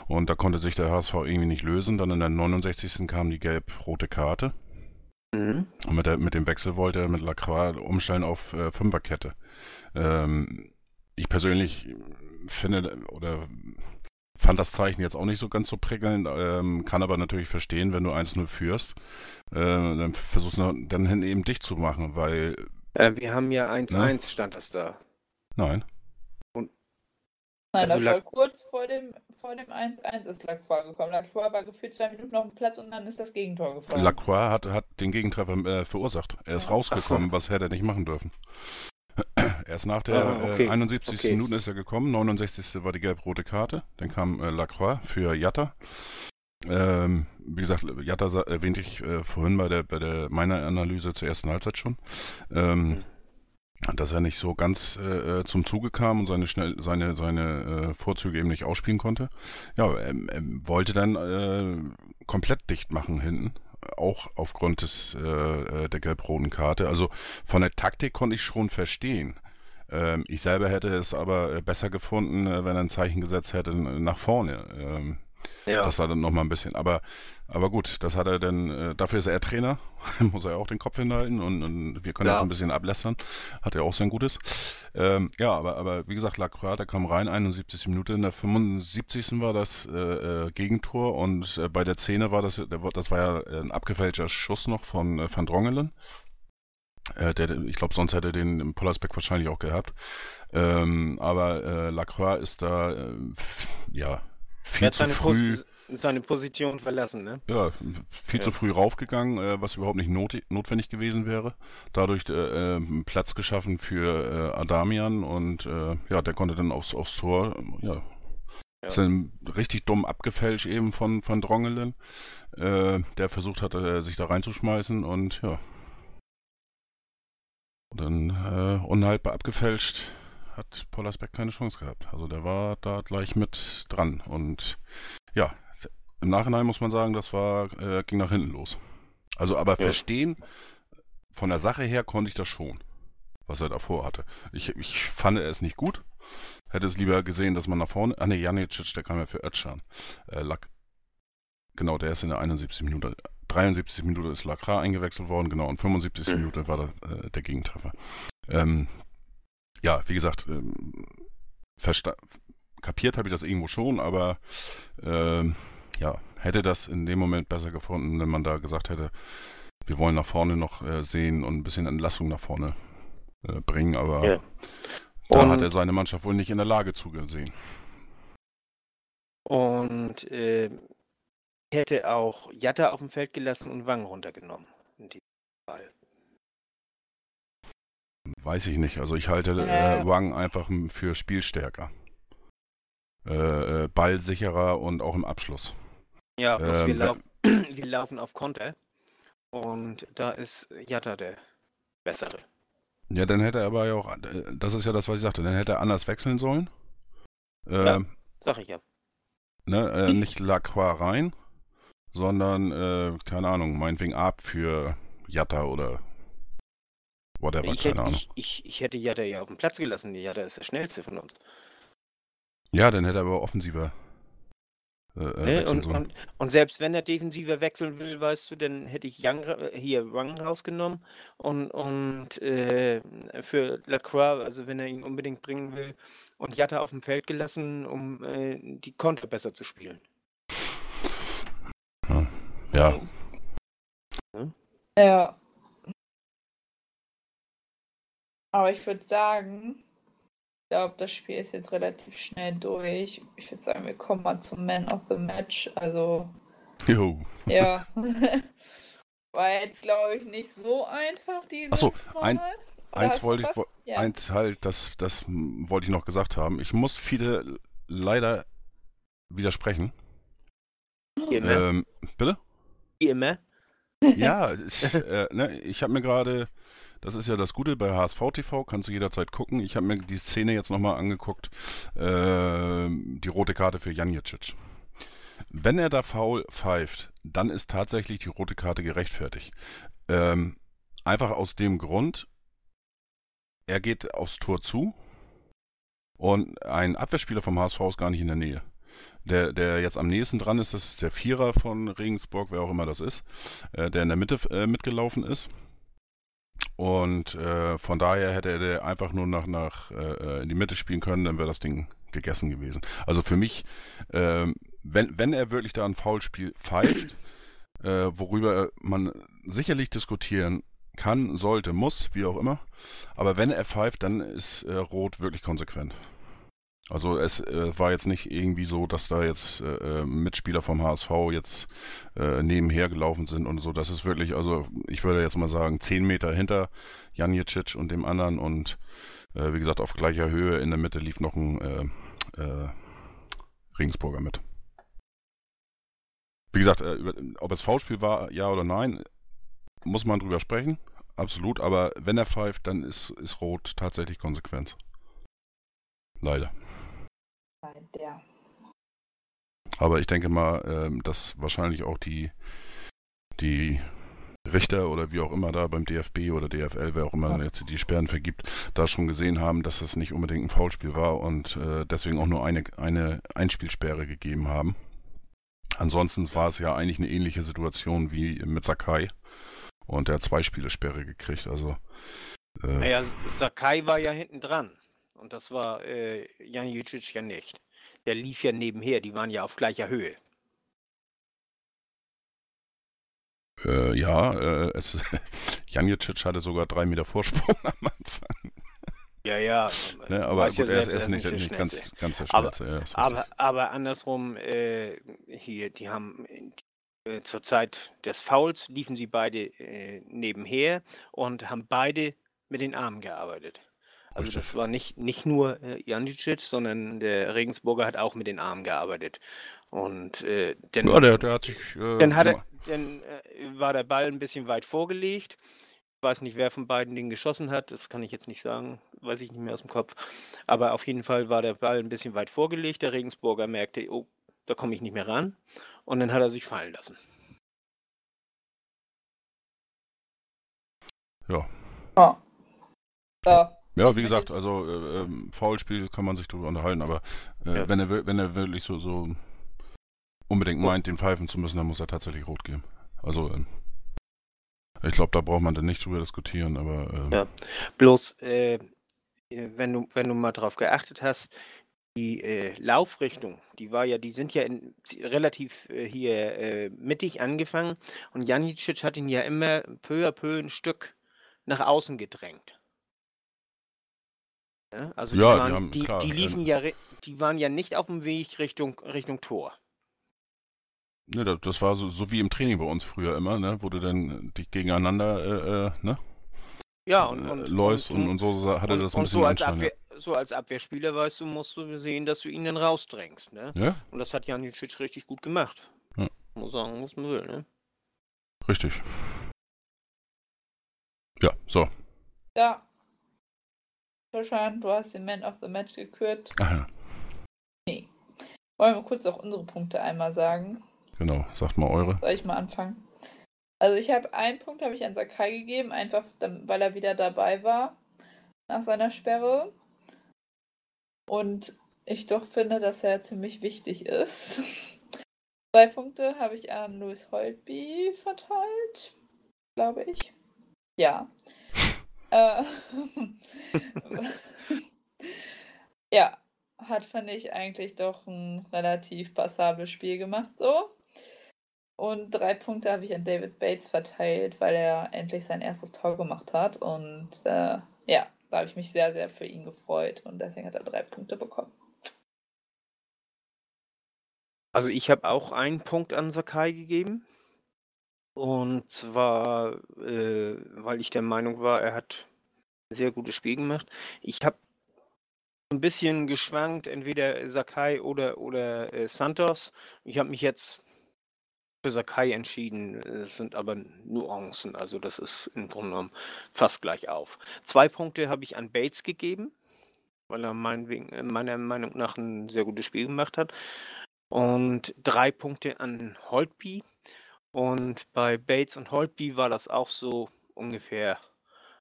und da konnte sich der HSV irgendwie nicht lösen. Dann in der 69. kam die gelb-rote Karte Mhm. und mit, der, mit dem Wechsel wollte er mit Lacroix umstellen auf äh, Fünferkette. Ähm, ich persönlich finde oder fand das Zeichen jetzt auch nicht so ganz so prickelnd, ähm, kann aber natürlich verstehen, wenn du 1-0 führst, äh, dann versuchst du dann eben dicht zu machen, weil, Äh, wir haben ja 1-1 stand das da. nein, Nein, Also das war Lac- kurz vor dem, vor dem 1-1 ist Lacroix gekommen. Lacroix war gefühlt zwei Minuten auf dem Platz und dann ist das Gegentor gefallen. Lacroix hat, hat den Gegentreffer äh, verursacht. Er ist Ja. rausgekommen, was hätte er nicht machen dürfen. Erst nach der Ah, okay. äh, 71. Okay. Minute ist er gekommen, 69. war die gelb-rote Karte, dann kam äh, Lacroix für Jatta. Ähm, wie gesagt, Jatta erwähnte ich äh, vorhin bei der bei der meiner Analyse zur ersten Halbzeit schon, ähm, dass er nicht so ganz äh, äh, zum Zuge kam und seine schnell seine seine äh, Vorzüge eben nicht ausspielen konnte. Ja, er, er wollte dann äh, komplett dicht machen hinten, auch aufgrund des äh, äh, der gelb-roten Karte. Also von der Taktik konnte ich schon verstehen. Ähm, ich selber hätte es aber äh, besser gefunden, wenn er ein Zeichen gesetzt hätte nach vorne. Ähm, Ja. das war dann nochmal ein bisschen. Aber, aber gut, das hat er dann, äh, dafür ist er Trainer, muss er auch den Kopf hinhalten und, und wir können Ja. jetzt ein bisschen ablästern. Hat er auch sein Gutes. Ähm, ja, aber, aber wie gesagt, Lacroix, der kam rein, 71 Minute, in der 75. war das äh, äh, Gegentor und äh, bei der Szene war das, das war ja ein abgefälschter Schuss noch von äh, Van Drongelen. Äh, der, ich glaube, sonst hätte er den im Pollersbeck wahrscheinlich auch gehabt. Ähm, aber äh, Lacroix ist da, äh, ja, viel zu früh. Pos seine Position verlassen, ne? Ja, viel Ja. zu früh raufgegangen, äh, was überhaupt nicht not notwendig gewesen wäre. Dadurch äh, äh, Platz geschaffen für äh, Adamian und äh, ja, der konnte dann aufs, aufs Tor, ja. Ja. Ist dann richtig dumm abgefälscht eben von, von Drongelen, äh, der versucht hat, äh, sich da reinzuschmeißen und ja. Und dann äh, unhaltbar abgefälscht hat Pollersbeck keine Chance gehabt. Also der war da gleich mit dran und ja, im Nachhinein muss man sagen, das war, äh, ging nach hinten los. Also aber Ja. verstehen, von der Sache her konnte ich das schon, was er davor hatte. Ich, ich fand es nicht gut. Hätte es lieber gesehen, dass man nach vorne. Ah ne, Janicic, der kam ja für Özcan. Äh, Lack. Genau, der ist in der 71. Minute. 73. Minute ist Lacra eingewechselt worden, genau, und 75. Mhm. Minute war da, äh, der Gegentreffer. Ähm, ja, wie gesagt, ähm, kapiert habe ich das irgendwo schon, aber ähm, ja, hätte das in dem Moment besser gefunden, wenn man da gesagt hätte, wir wollen nach vorne noch äh, sehen und ein bisschen Entlassung nach vorne äh, bringen, aber Ja. da hat er seine Mannschaft wohl nicht in der Lage zugesehen. Und äh, hätte auch Jatta auf dem Feld gelassen und Wang runtergenommen. In diesem Fall. Weiß ich nicht. Also ich halte äh, Wang einfach für spielstärker. Äh, äh, ballsicherer und auch im Abschluss. Ja, bloß Ähm, wir, lau wir laufen auf Konter. Und da ist Jatta der bessere. Ja, dann hätte er aber ja auch, äh, das ist ja das, was ich sagte, dann hätte er anders wechseln sollen. Äh, Ja. Sag ich ja. ne, äh, nicht Lacroix rein, sondern, äh, keine Ahnung, meinetwegen ab für Jatta oder whatever, Ich keine hätte, Ahnung. ich, ich, ich hätte Jatta ja auf dem Platz gelassen. Jatta ist der schnellste von uns. Ja, dann hätte er aber offensiver äh, äh, Ne? Und, und, und selbst wenn er defensiver wechseln will, weißt du, dann hätte ich Young, hier Wang rausgenommen und, und äh, für Lacroix, also wenn er ihn unbedingt bringen will, und Jatta auf dem Feld gelassen, um äh, die Konter besser zu spielen. Ja, Ja. Aber ich würde sagen, ich glaube, das Spiel ist jetzt relativ schnell durch. Ich würde sagen, wir kommen mal zum Man of the Match. Also, jo. ja. War jetzt, glaube ich, nicht so einfach dieses Ach so, ein- Mal. Oder eins wollte ich Ja. Eins halt, das, das wollte ich noch gesagt haben. Ich muss viele leider widersprechen. Immer. Ähm, bitte? Immer. Ja, ich, äh, ne, ich habe mir gerade, das ist ja das Gute bei HSV TV, kannst du jederzeit gucken. Ich habe mir die Szene jetzt nochmal angeguckt, äh, die rote Karte für Janjicic. Wenn er da faul pfeift, dann ist tatsächlich die rote Karte gerechtfertigt. Ähm, einfach aus dem Grund, er geht aufs Tor zu und ein Abwehrspieler vom HSV ist gar nicht in der Nähe. Der, der jetzt am nächsten dran ist, das ist der Vierer von Regensburg, wer auch immer das ist, äh, der in der Mitte äh, mitgelaufen ist. Und äh, von daher hätte er einfach nur nach, nach äh, in die Mitte spielen können, dann wäre das Ding gegessen gewesen. Also für mich, ähm, wenn, wenn er wirklich da ein Foulspiel pfeift, äh, worüber man sicherlich diskutieren kann, sollte, muss, wie auch immer. Aber wenn er pfeift, dann ist äh, Rot wirklich konsequent. Also es äh, war jetzt nicht irgendwie so, dass da jetzt äh, äh Mitspieler vom HSV jetzt äh, nebenher gelaufen sind und so. Das ist wirklich, also ich würde jetzt mal sagen, zehn Meter hinter Janjicic und dem anderen und äh, wie gesagt auf gleicher Höhe in der Mitte lief noch ein äh, Regensburger mit. Wie gesagt, über, ob es V-Spiel war, ja oder nein, muss man drüber sprechen. Absolut, aber wenn er pfeift, dann ist, ist Rot tatsächlich Konsequenz. Leider. Der. Aber ich denke mal, ähm, dass wahrscheinlich auch die, die Richter oder wie auch immer da beim DFB oder DFL, wer auch immer ja. jetzt die Sperren vergibt, da schon gesehen haben, dass es nicht unbedingt ein Foulspiel war und äh, deswegen auch nur eine, eine Einspielsperre gegeben haben. Ansonsten war es ja eigentlich eine ähnliche Situation wie mit Sakai und der hat zwei Spielesperre gekriegt. Also äh, naja, Sakai war ja hinten dran. Und das war äh, Jan Jucic ja nicht. Der lief ja nebenher, die waren ja auf gleicher Höhe. Äh, ja, äh, es, Janicic hatte sogar drei Meter Vorsprung am Anfang. Ja, ja. Ne, aber gut, ja er, ist, er ist nicht, nicht, ganz, ganz der Schnellste. Aber, ja, aber, aber, andersrum, äh, hier, die haben äh, zur Zeit des Fouls liefen sie beide äh, nebenher und haben beide mit den Armen gearbeitet. Also Richtig. das war nicht, nicht nur äh, Janicic, sondern der Regensburger hat auch mit den Armen gearbeitet. Und äh, dann, ja, der, der hat sich. Äh, dann, hat er, dann äh, war der Ball ein bisschen weit vorgelegt. Ich weiß nicht, wer von beiden den geschossen hat. Das kann ich jetzt nicht sagen. Weiß ich nicht mehr aus dem Kopf. Aber auf jeden Fall war der Ball ein bisschen weit vorgelegt. Der Regensburger merkte, oh, da komme ich nicht mehr ran. Und dann hat er sich fallen lassen. Ja. Oh. So. Ja, wie gesagt, also äh, ähm, Foulspiel kann man sich darüber unterhalten, aber äh, ja. wenn, er, wenn er wirklich so, so unbedingt meint, den pfeifen zu müssen, dann muss er tatsächlich rot geben. Also äh, ich glaube, da braucht man dann nicht drüber diskutieren, aber ähm, ja. bloß äh, wenn du wenn du mal drauf geachtet hast, die äh, Laufrichtung, die war ja, die sind ja in, relativ äh, hier mittig angefangen und Janicic hat ihn ja immer peu à peu ein Stück nach außen gedrängt. Ja, also ja, die, waren, die, haben, die, klar, die liefen ja, die waren ja nicht auf dem Weg Richtung, Richtung Tor. Ne, das war so, so wie im Training bei uns früher immer, ne, wo du dann dich gegeneinander, äh, äh ne? Ja, und, und, Lois und, und, so hatte und, das ein bisschen so als, Abwehr, so als Abwehrspieler, weißt du, musst du sehen, dass du ihn dann rausdrängst, ne? Ja? Und das hat Janicic richtig gut gemacht. Ja. Muss sagen, was man will, ne? Richtig. Ja, so. Ja, Toshan, du hast den Man of the Match gekürt. Aha. Nee. Wollen wir kurz auch unsere Punkte einmal sagen? Genau, sagt mal eure. Soll ich mal anfangen? Also ich habe einen Punkt habe ich an Sakai gegeben, einfach weil er wieder dabei war nach seiner Sperre. Und ich doch finde, dass er ziemlich wichtig ist. Zwei Punkte habe ich an Louis Holtby verteilt, glaube ich. Ja. Äh, ja, hat, fand ich, eigentlich doch ein relativ passables Spiel gemacht, so. Und drei Punkte habe ich an David Bates verteilt, weil er endlich sein erstes Tor gemacht hat. Und äh, ja, da habe ich mich sehr, sehr für ihn gefreut. Und deswegen hat er drei Punkte bekommen. Also ich habe auch einen Punkt an Sakai gegeben. Und zwar, äh, weil ich der Meinung war, er hat ein sehr gutes Spiel gemacht. Ich habe ein bisschen geschwankt, entweder Sakai oder, oder äh, Santos. Ich habe mich jetzt für Sakai entschieden. Es sind aber Nuancen, also das ist im Grunde genommen fast gleich auf. Zwei Punkte habe ich an Bates gegeben, weil er mein, meiner Meinung nach ein sehr gutes Spiel gemacht hat. Und drei Punkte an Holtby. Und bei Bates und Holtby war das auch so ungefähr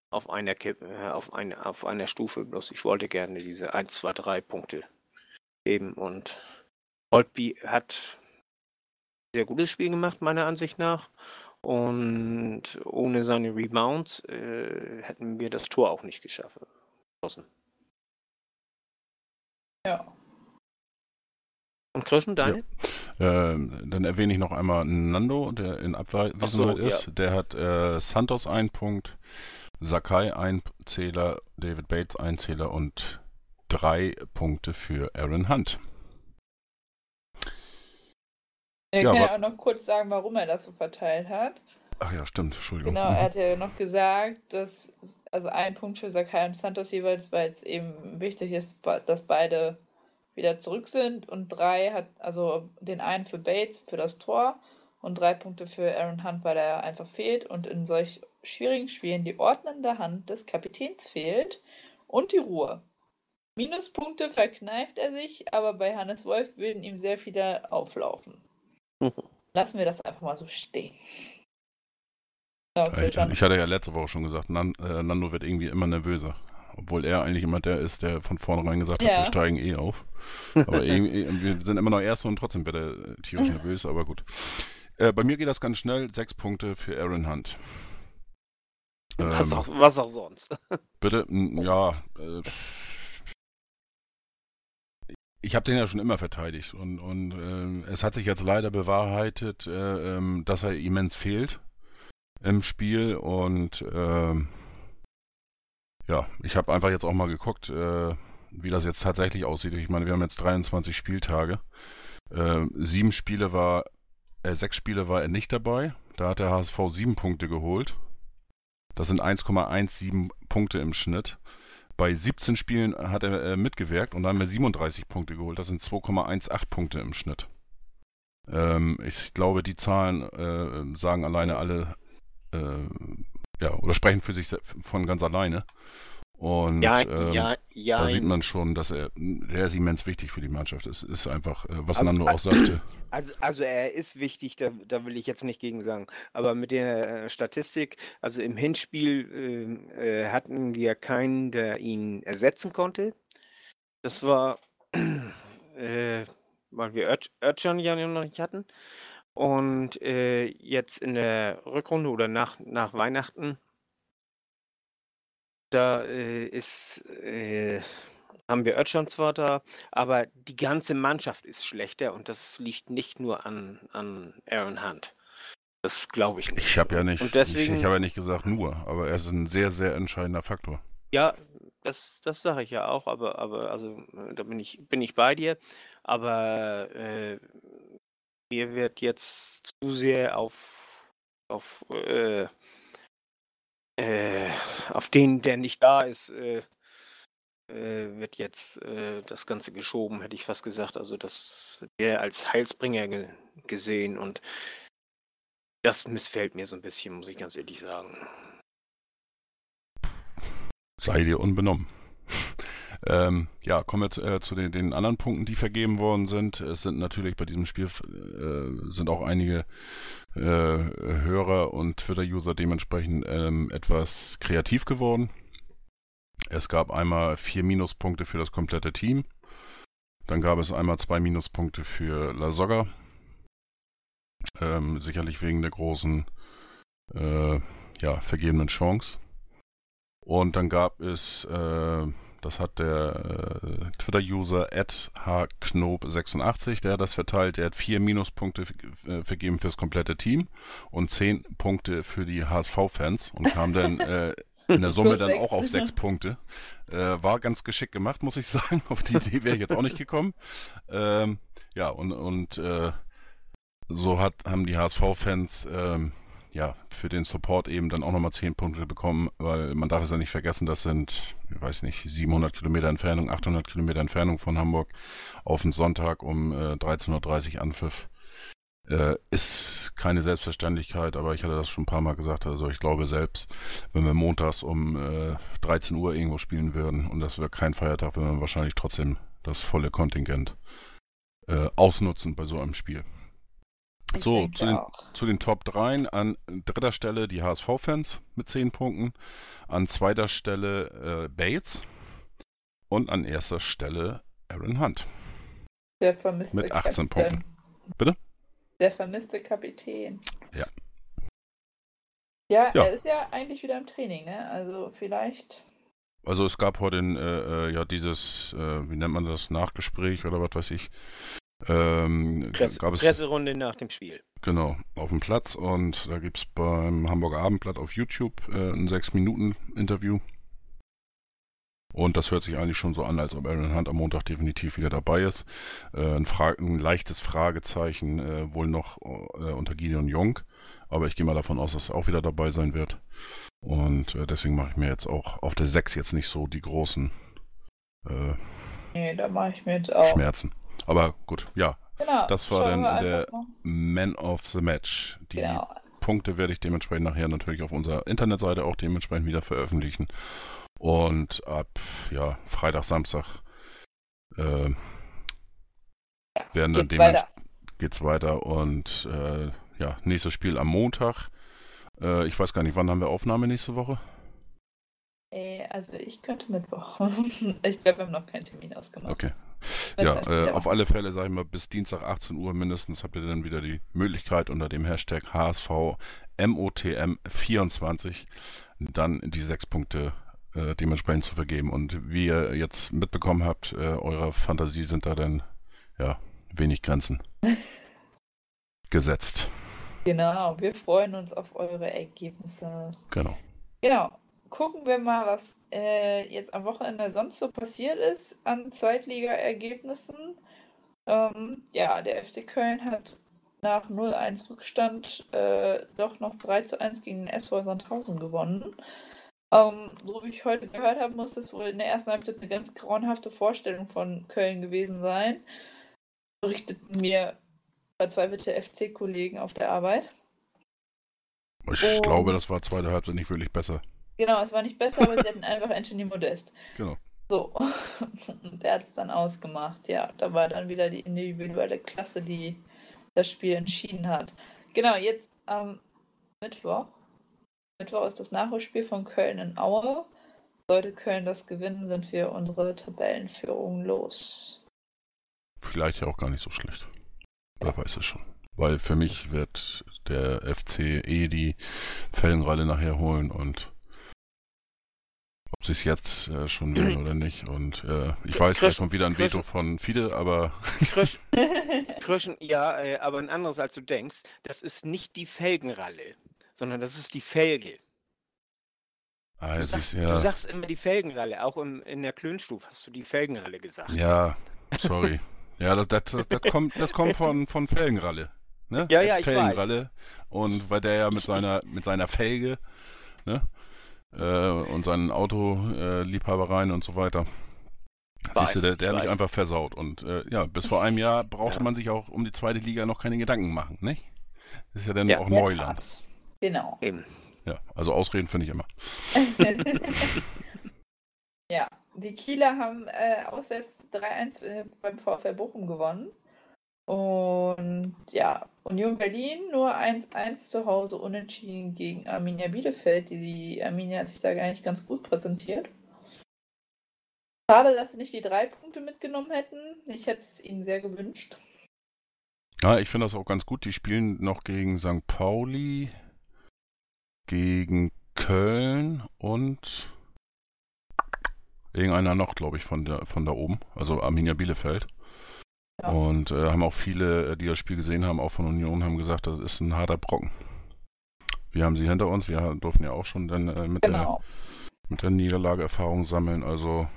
auf einer, Kippe, äh, auf, eine, auf einer Stufe. Bloß ich wollte gerne diese 1, 2, 3 Punkte geben. Und Holtby hat sehr gutes Spiel gemacht, meiner Ansicht nach. Und ohne seine Rebounds äh, hätten wir das Tor auch nicht geschafft. Ja. Und Christian, deine? Ja. Äh, dann erwähne ich noch einmal Nando, der in Abwesenheit so, ist. Ja. Der hat äh, Santos einen Punkt, Sakai ein Zähler, David Bates ein Zähler und drei Punkte für Aaron Hunt. Er ja, kann ja auch noch kurz sagen, warum er das so verteilt hat. Ach ja, stimmt, Entschuldigung. Genau, er hat ja noch gesagt, dass also ein Punkt für Sakai und Santos jeweils, weil es eben wichtig ist, dass beide wieder zurück sind und drei hat, also den einen für Bates für das Tor und drei Punkte für Aaron Hunt, weil er einfach fehlt und in solch schwierigen Spielen die ordnende Hand des Kapitäns fehlt und die Ruhe. Minuspunkte verkneift er sich, aber bei Hannes Wolf würden ihm sehr viele auflaufen. Lassen wir das einfach mal so stehen. Okay, ich, ich, hatte ja letzte Woche schon gesagt, Nan, äh, Nando wird irgendwie immer nervöser. Obwohl er eigentlich immer der ist, der von vornherein gesagt ja. hat, wir steigen eh auf. Aber irgendwie, wir sind immer noch Erste und trotzdem wird er tierisch nervös, aber gut. Äh, bei mir geht das ganz schnell. Sechs Punkte für Aaron Hunt. Was, ähm, auch, was auch sonst. Bitte, ja. Äh, ich habe den ja schon immer verteidigt und, und äh, es hat sich jetzt leider bewahrheitet, äh, ähm, dass er immens fehlt im Spiel und äh, ja, ich habe einfach jetzt auch mal geguckt, äh, wie das jetzt tatsächlich aussieht. Ich meine, wir haben jetzt 23 Spieltage. Äh, sieben Spiele war, äh, sechs Spiele war er nicht dabei. Da hat der HSV sieben Punkte geholt. Das sind 1,17 Punkte im Schnitt. Bei 17 Spielen hat er äh, mitgewirkt und da haben wir 37 Punkte geholt. Das sind 2,18 Punkte im Schnitt. Ähm, ich glaube, die Zahlen äh, sagen alleine alle, äh, ja, oder sprechen für sich von ganz alleine. Und ja, ähm, ja, ja, da sieht man schon, dass er, der ist immens wichtig für die Mannschaft. Es ist einfach, äh, was also, Nando auch sagte. Also, also er ist wichtig, da, da will ich jetzt nicht gegen sagen. Aber mit der äh, Statistik, also im Hinspiel äh, äh, hatten wir keinen, der ihn ersetzen konnte. Das war, äh, weil wir Özcan ja noch nicht hatten. Und äh, jetzt in der Rückrunde oder nach, nach Weihnachten da äh, ist, äh, haben wir Özcan zwar da, aber die ganze Mannschaft ist schlechter und das liegt nicht nur an, an Aaron Hunt. Das glaube ich nicht. Ich habe ja nicht, und deswegen, ich, ich habe ja nicht gesagt nur, aber er ist ein sehr, sehr entscheidender Faktor. Ja, das, das sage ich ja auch, aber, aber also da bin ich, bin ich bei dir. Aber äh, mir wird jetzt zu sehr auf, auf äh, äh, auf den, der nicht da ist, äh, äh, wird jetzt äh, das Ganze geschoben, hätte ich fast gesagt. Also das der als Heilsbringer ge gesehen und das missfällt mir so ein bisschen, muss ich ganz ehrlich sagen. Sei dir unbenommen. Ähm, ja, kommen wir zu, äh, zu den, den, anderen Punkten, die vergeben worden sind. Es sind natürlich bei diesem Spiel äh, sind auch einige äh, Hörer und Twitter-User dementsprechend ähm, etwas kreativ geworden. Es gab einmal vier Minuspunkte für das komplette Team. Dann gab es einmal zwei Minuspunkte für La Soga. Ähm, sicherlich wegen der großen äh, ja, vergebenen Chance. Und dann gab es äh, das hat der äh, Twitter-User hknob86, der hat das verteilt. Der hat vier Minuspunkte äh, vergeben fürs komplette Team und zehn Punkte für die HSV-Fans und kam dann äh, in der Summe dann auch auf sechs Punkte. Äh, war ganz geschickt gemacht, muss ich sagen. Auf die Idee wäre ich jetzt auch nicht gekommen. Ähm, ja, und, und äh, so hat, haben die HSV-Fans ähm, ja, für den Support eben dann auch nochmal 10 Punkte bekommen, weil man darf es ja nicht vergessen, das sind, ich weiß nicht, 700 Kilometer Entfernung, 800 Kilometer Entfernung von Hamburg auf den Sonntag um äh, 13.30 Uhr Anpfiff. Äh, ist keine Selbstverständlichkeit, aber ich hatte das schon ein paar Mal gesagt. Also ich glaube selbst, wenn wir montags um äh, 13 Uhr irgendwo spielen würden und das wäre kein Feiertag, würden wir wahrscheinlich trotzdem das volle Kontingent äh, ausnutzen bei so einem Spiel. Ich So, zu den, zu den Top 3 an dritter Stelle die HSV-Fans mit 10 Punkten, an zweiter Stelle äh, Bates und an erster Stelle Aaron Hunt. Der vermisste mit 18 Kapitän. Punkten. Bitte? Der vermisste Kapitän. Ja. Ja, Ja. er ist ja eigentlich wieder im Training, ne? Also vielleicht. Also es gab heute äh, äh, ja dieses, äh, wie nennt man das, Nachgespräch oder was weiß ich. Ähm, Presse, gab es Presserunde nach dem Spiel. genau auf dem Platz und da gibt es beim Hamburger Abendblatt auf YouTube äh, ein 6-Minuten-Interview. Und das hört sich eigentlich schon so an, als ob Aaron Hunt am Montag definitiv wieder dabei ist. Äh, ein, Fra ein leichtes Fragezeichen äh, wohl noch äh, unter Gideon Jung, aber ich gehe mal davon aus, dass er auch wieder dabei sein wird. Und äh, deswegen mache ich mir jetzt auch auf der 6 jetzt nicht so die großen äh, Nee, da mache ich mir jetzt auch. Schmerzen. Aber gut, ja. Genau. Das war dann der-. Man of the Match. Die Genau. Punkte werde ich dementsprechend nachher natürlich auf unserer Internetseite auch dementsprechend wieder veröffentlichen. Und ab ja, Freitag, Samstag äh, werden dann Geht's weiter. geht's weiter und äh, ja, nächstes Spiel am Montag. Äh, ich weiß gar nicht, wann haben wir Aufnahme nächste Woche? Äh, also ich könnte Mittwoch. ich glaube, wir haben noch keinen Termin ausgemacht. Okay. Ja, äh, auf alle Fälle, sage ich mal, bis Dienstag 18 Uhr mindestens habt ihr dann wieder die Möglichkeit unter dem Hashtag HSV MOTM24 dann die sechs Punkte äh, dementsprechend zu vergeben. Und wie ihr jetzt mitbekommen habt, äh, eurer Fantasie sind da dann ja wenig Grenzen gesetzt. Genau, wir freuen uns auf eure Ergebnisse. Genau. Genau. Gucken wir mal, was äh, jetzt am Wochenende sonst so passiert ist an Zweitliga-Ergebnissen. Ähm, ja, der FC Köln hat nach 0-1 Rückstand äh, doch noch 3-1 gegen den SV Sandhausen gewonnen. Ähm, so wie ich heute gehört habe, muss es wohl in der ersten Halbzeit eine ganz grauenhafte Vorstellung von Köln gewesen sein. Berichteten mir verzweifelte FC-Kollegen auf der Arbeit. Ich Und- glaube, das war zweite Halbzeit nicht wirklich besser. Genau, es war nicht besser, aber sie hatten einfach Anthony Modest. Genau. So. Und der hat es dann ausgemacht. Ja, da war dann wieder die individuelle Klasse, die das Spiel entschieden hat. Genau, jetzt am Mittwoch. Mittwoch ist das Nachholspiel von Köln in Aue. Sollte Köln das gewinnen, sind wir unsere Tabellenführung los. Vielleicht ja auch gar nicht so schlecht. Wer weiß es schon. Weil für mich wird der FC eh die Felgenralle nachher holen und ob sie es jetzt äh, schon will oder nicht. Und äh, ich weiß, Chris- da kommt wieder ein Chris- Veto von Fide, aber Krisch, Krischen, ja, äh, aber ein anderes als du denkst. Das ist nicht die Felgenralle, sondern das ist die Felge. ah, Du sagst, ist, du ja, sagst immer die Felgenralle. Auch im, in der Klönstuf hast du die Felgenralle gesagt. ja, sorry. Ja, das, das, das, das kommt, das kommt von, von Felgenralle. Ne? Ja, ja, ich Felgenralle. Und weil der ja mit seiner, mit seiner Felge, ne? Äh, und seinen Autoliebhabereien äh, Liebhabereien und so weiter. Weiß, Siehst du, der, der hat mich einfach versaut. Und äh, ja, bis vor einem Jahr brauchte Ja. man sich auch um die zweite Liga noch keine Gedanken machen, nicht? Das ist ja dann Ja. auch Neuland. Tat. Genau. Eben. Ja, also Ausreden finde ich immer. ja, die Kieler haben äh, auswärts 3-1 äh, beim VfL Bochum gewonnen. Und ja, Union Berlin nur 1-1 zu Hause unentschieden gegen Arminia Bielefeld. Die Arminia hat sich da nicht ganz gut präsentiert. Schade, dass sie nicht die drei Punkte mitgenommen hätten. Ich hätte es ihnen sehr gewünscht. Ja, ich finde das auch ganz gut. Die spielen noch gegen St. Pauli, gegen Köln und irgendeiner noch, glaube ich, von, der, von da oben. Also Arminia Bielefeld. Ja. Und äh, haben auch viele, äh, die das Spiel gesehen haben, auch von Union, haben gesagt, das ist ein harter Brocken. Wir haben sie hinter uns. Wir durften ja auch schon dann äh, mit, der, Genau. mit der Niederlage Erfahrung sammeln. Also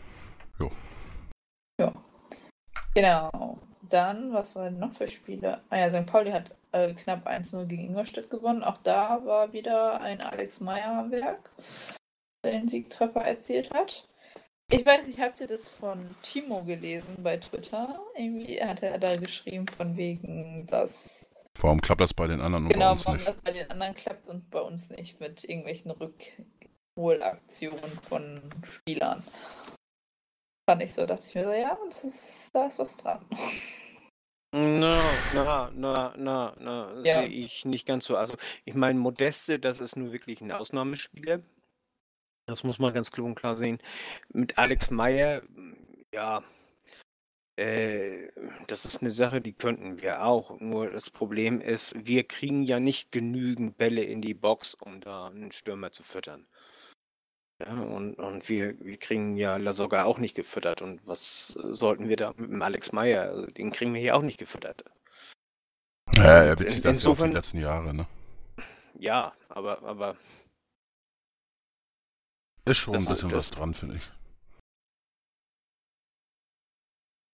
Genau. Dann, was waren noch für Spiele? Ah ja, St. Pauli hat äh, knapp 1-0 gegen Ingolstadt gewonnen. Auch da war wieder ein Alex Meyer am Werk, der den Siegtreffer erzielt hat. Ich weiß nicht, habt ihr das von Timo gelesen bei Twitter? Irgendwie hat er da geschrieben von wegen, dass Warum klappt das bei den anderen und genau, bei uns warum nicht? das bei den anderen klappt und bei uns nicht mit irgendwelchen Rückholaktionen von Spielern. Fand ich so, dachte ich mir so, ja, das ist, da ist was dran. Na, na, na, na, na, Ja. sehe ich nicht ganz so. Also, ich meine, Modeste, das ist nur wirklich ein Ausnahmespieler. Das muss man ganz klipp und klar sehen. Mit Alex Meyer, ja, äh, das ist eine Sache, die könnten wir auch. Nur das Problem ist, wir kriegen ja nicht genügend Bälle in die Box, um da einen Stürmer zu füttern. Ja, und, und wir, wir kriegen ja Lasogga auch nicht gefüttert. Und was sollten wir da mit dem Alex Meyer? Also, den kriegen wir hier auch nicht gefüttert. Ja, er In- bezieht das ja auf die letzten Jahre, ne? Ja, aber, aber Ist schon ein bisschen was dran, finde ich.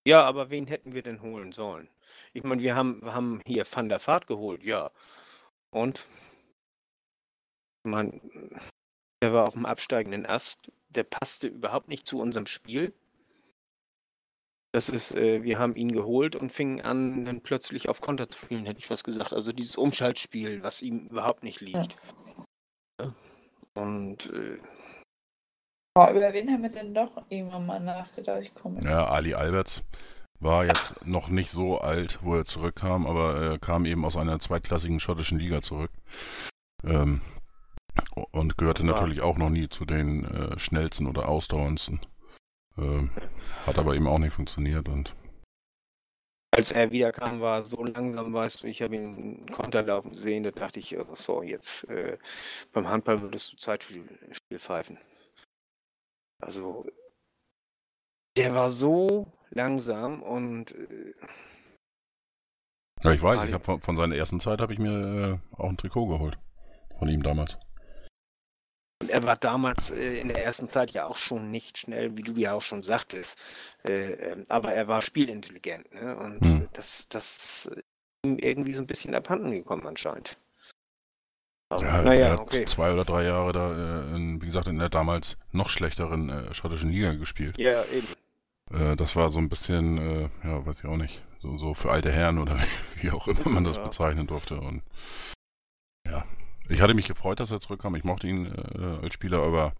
ja, aber wen hätten wir denn holen sollen? Ich meine, wir haben, wir haben hier Van der Vaart geholt, ja. Und? Ich meine, der war auf dem absteigenden Ast, der passte überhaupt nicht zu unserem Spiel. Das ist, äh, wir haben ihn geholt und fingen an, dann plötzlich auf Konter zu spielen, hätte ich was gesagt. Also dieses Umschaltspiel, was ihm überhaupt nicht liegt. Ja. Und äh, Oh, über wen haben wir denn doch irgendwann mal nachgedacht? Ich komme Ja, Ali Alberts war jetzt noch nicht so alt, wo er zurückkam, aber er kam eben aus einer zweitklassigen schottischen Liga zurück. Ähm, und gehörte Ja. natürlich auch noch nie zu den äh, schnellsten oder ausdauerndsten. Ähm, hat aber eben auch nicht funktioniert und als er wiederkam, war er so langsam, weißt du, ich habe ihn Konter laufen sehen, da dachte ich, oh, so, jetzt äh, beim Handball würdest du Zeitspiel pfeifen. Also, der war so langsam und äh, ja, ich weiß, ich habe von, von seiner ersten Zeit habe ich mir äh, auch ein Trikot geholt. Von ihm damals. er war damals äh, in der ersten Zeit ja auch schon nicht schnell, wie du ja auch schon sagtest, äh, ähm, aber er war spielintelligent ne? und Hm. das, das ist ihm irgendwie so ein bisschen abhanden gekommen anscheinend. Aber, Ja, er naja, hat okay. zwei oder drei Jahre da, äh, in, wie gesagt, in der damals noch schlechteren äh, schottischen Liga gespielt. Ja, eben. Äh, das war so ein bisschen, äh, ja, weiß ich auch nicht, so, so für alte Herren oder wie auch immer man das Ja. bezeichnen durfte. Und ja, ich hatte mich gefreut, dass er zurückkam. Ich mochte ihn äh, als Spieler, aber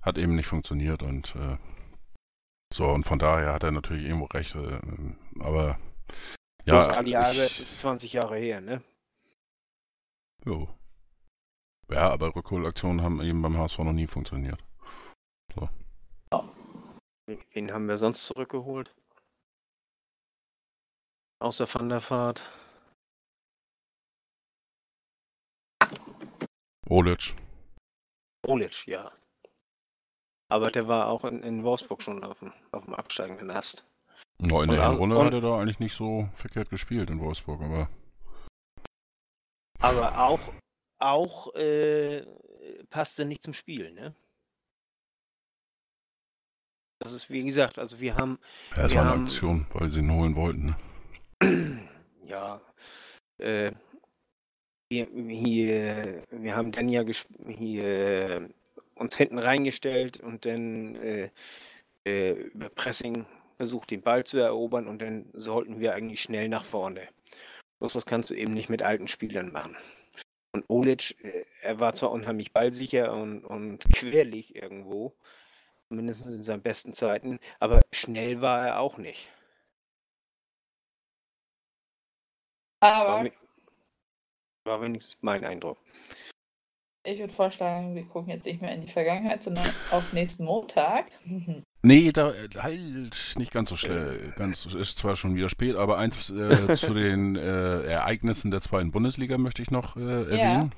hat eben nicht funktioniert und so und von daher hat er natürlich irgendwo recht. Aber ja, ich- Alberts ist 20 Jahre her, ne? jo. Ja, aber Rückholaktionen haben eben beim HSV noch nie funktioniert. Wen haben wir sonst zurückgeholt? Außer Van der Vaart. Olic, Olic, ja. Aber der war auch in, in Wolfsburg schon auf dem, auf dem absteigenden Ast. no, in der Hinrunde und- hat er da eigentlich nicht so verkehrt gespielt in Wolfsburg, aber Aber auch, auch äh, passte nicht zum Spiel, ne? Das ist wie gesagt, also wir haben ja, es Wir war eine haben- Aktion, weil sie ihn holen wollten. Ne? ja, äh, wir, hier, wir haben dann ja hier uns hinten reingestellt und dann äh, äh, über Pressing versucht, den Ball zu erobern und dann sollten wir eigentlich schnell nach vorne. Bloß das kannst du eben nicht mit alten Spielern machen. Und Olic, äh, er war zwar unheimlich ballsicher und, und quirlig irgendwo, zumindest in seinen besten Zeiten, aber schnell war er auch nicht. War, Aber mi- war wenigstens mein Eindruck. ich würde vorschlagen, wir gucken jetzt nicht mehr in die Vergangenheit, sondern auf nächsten Montag. Nee, da halt nicht ganz so schnell. Ganz, ist zwar schon wieder spät, aber eins äh, zu den äh, Ereignissen der zweiten Bundesliga möchte ich noch äh, erwähnen.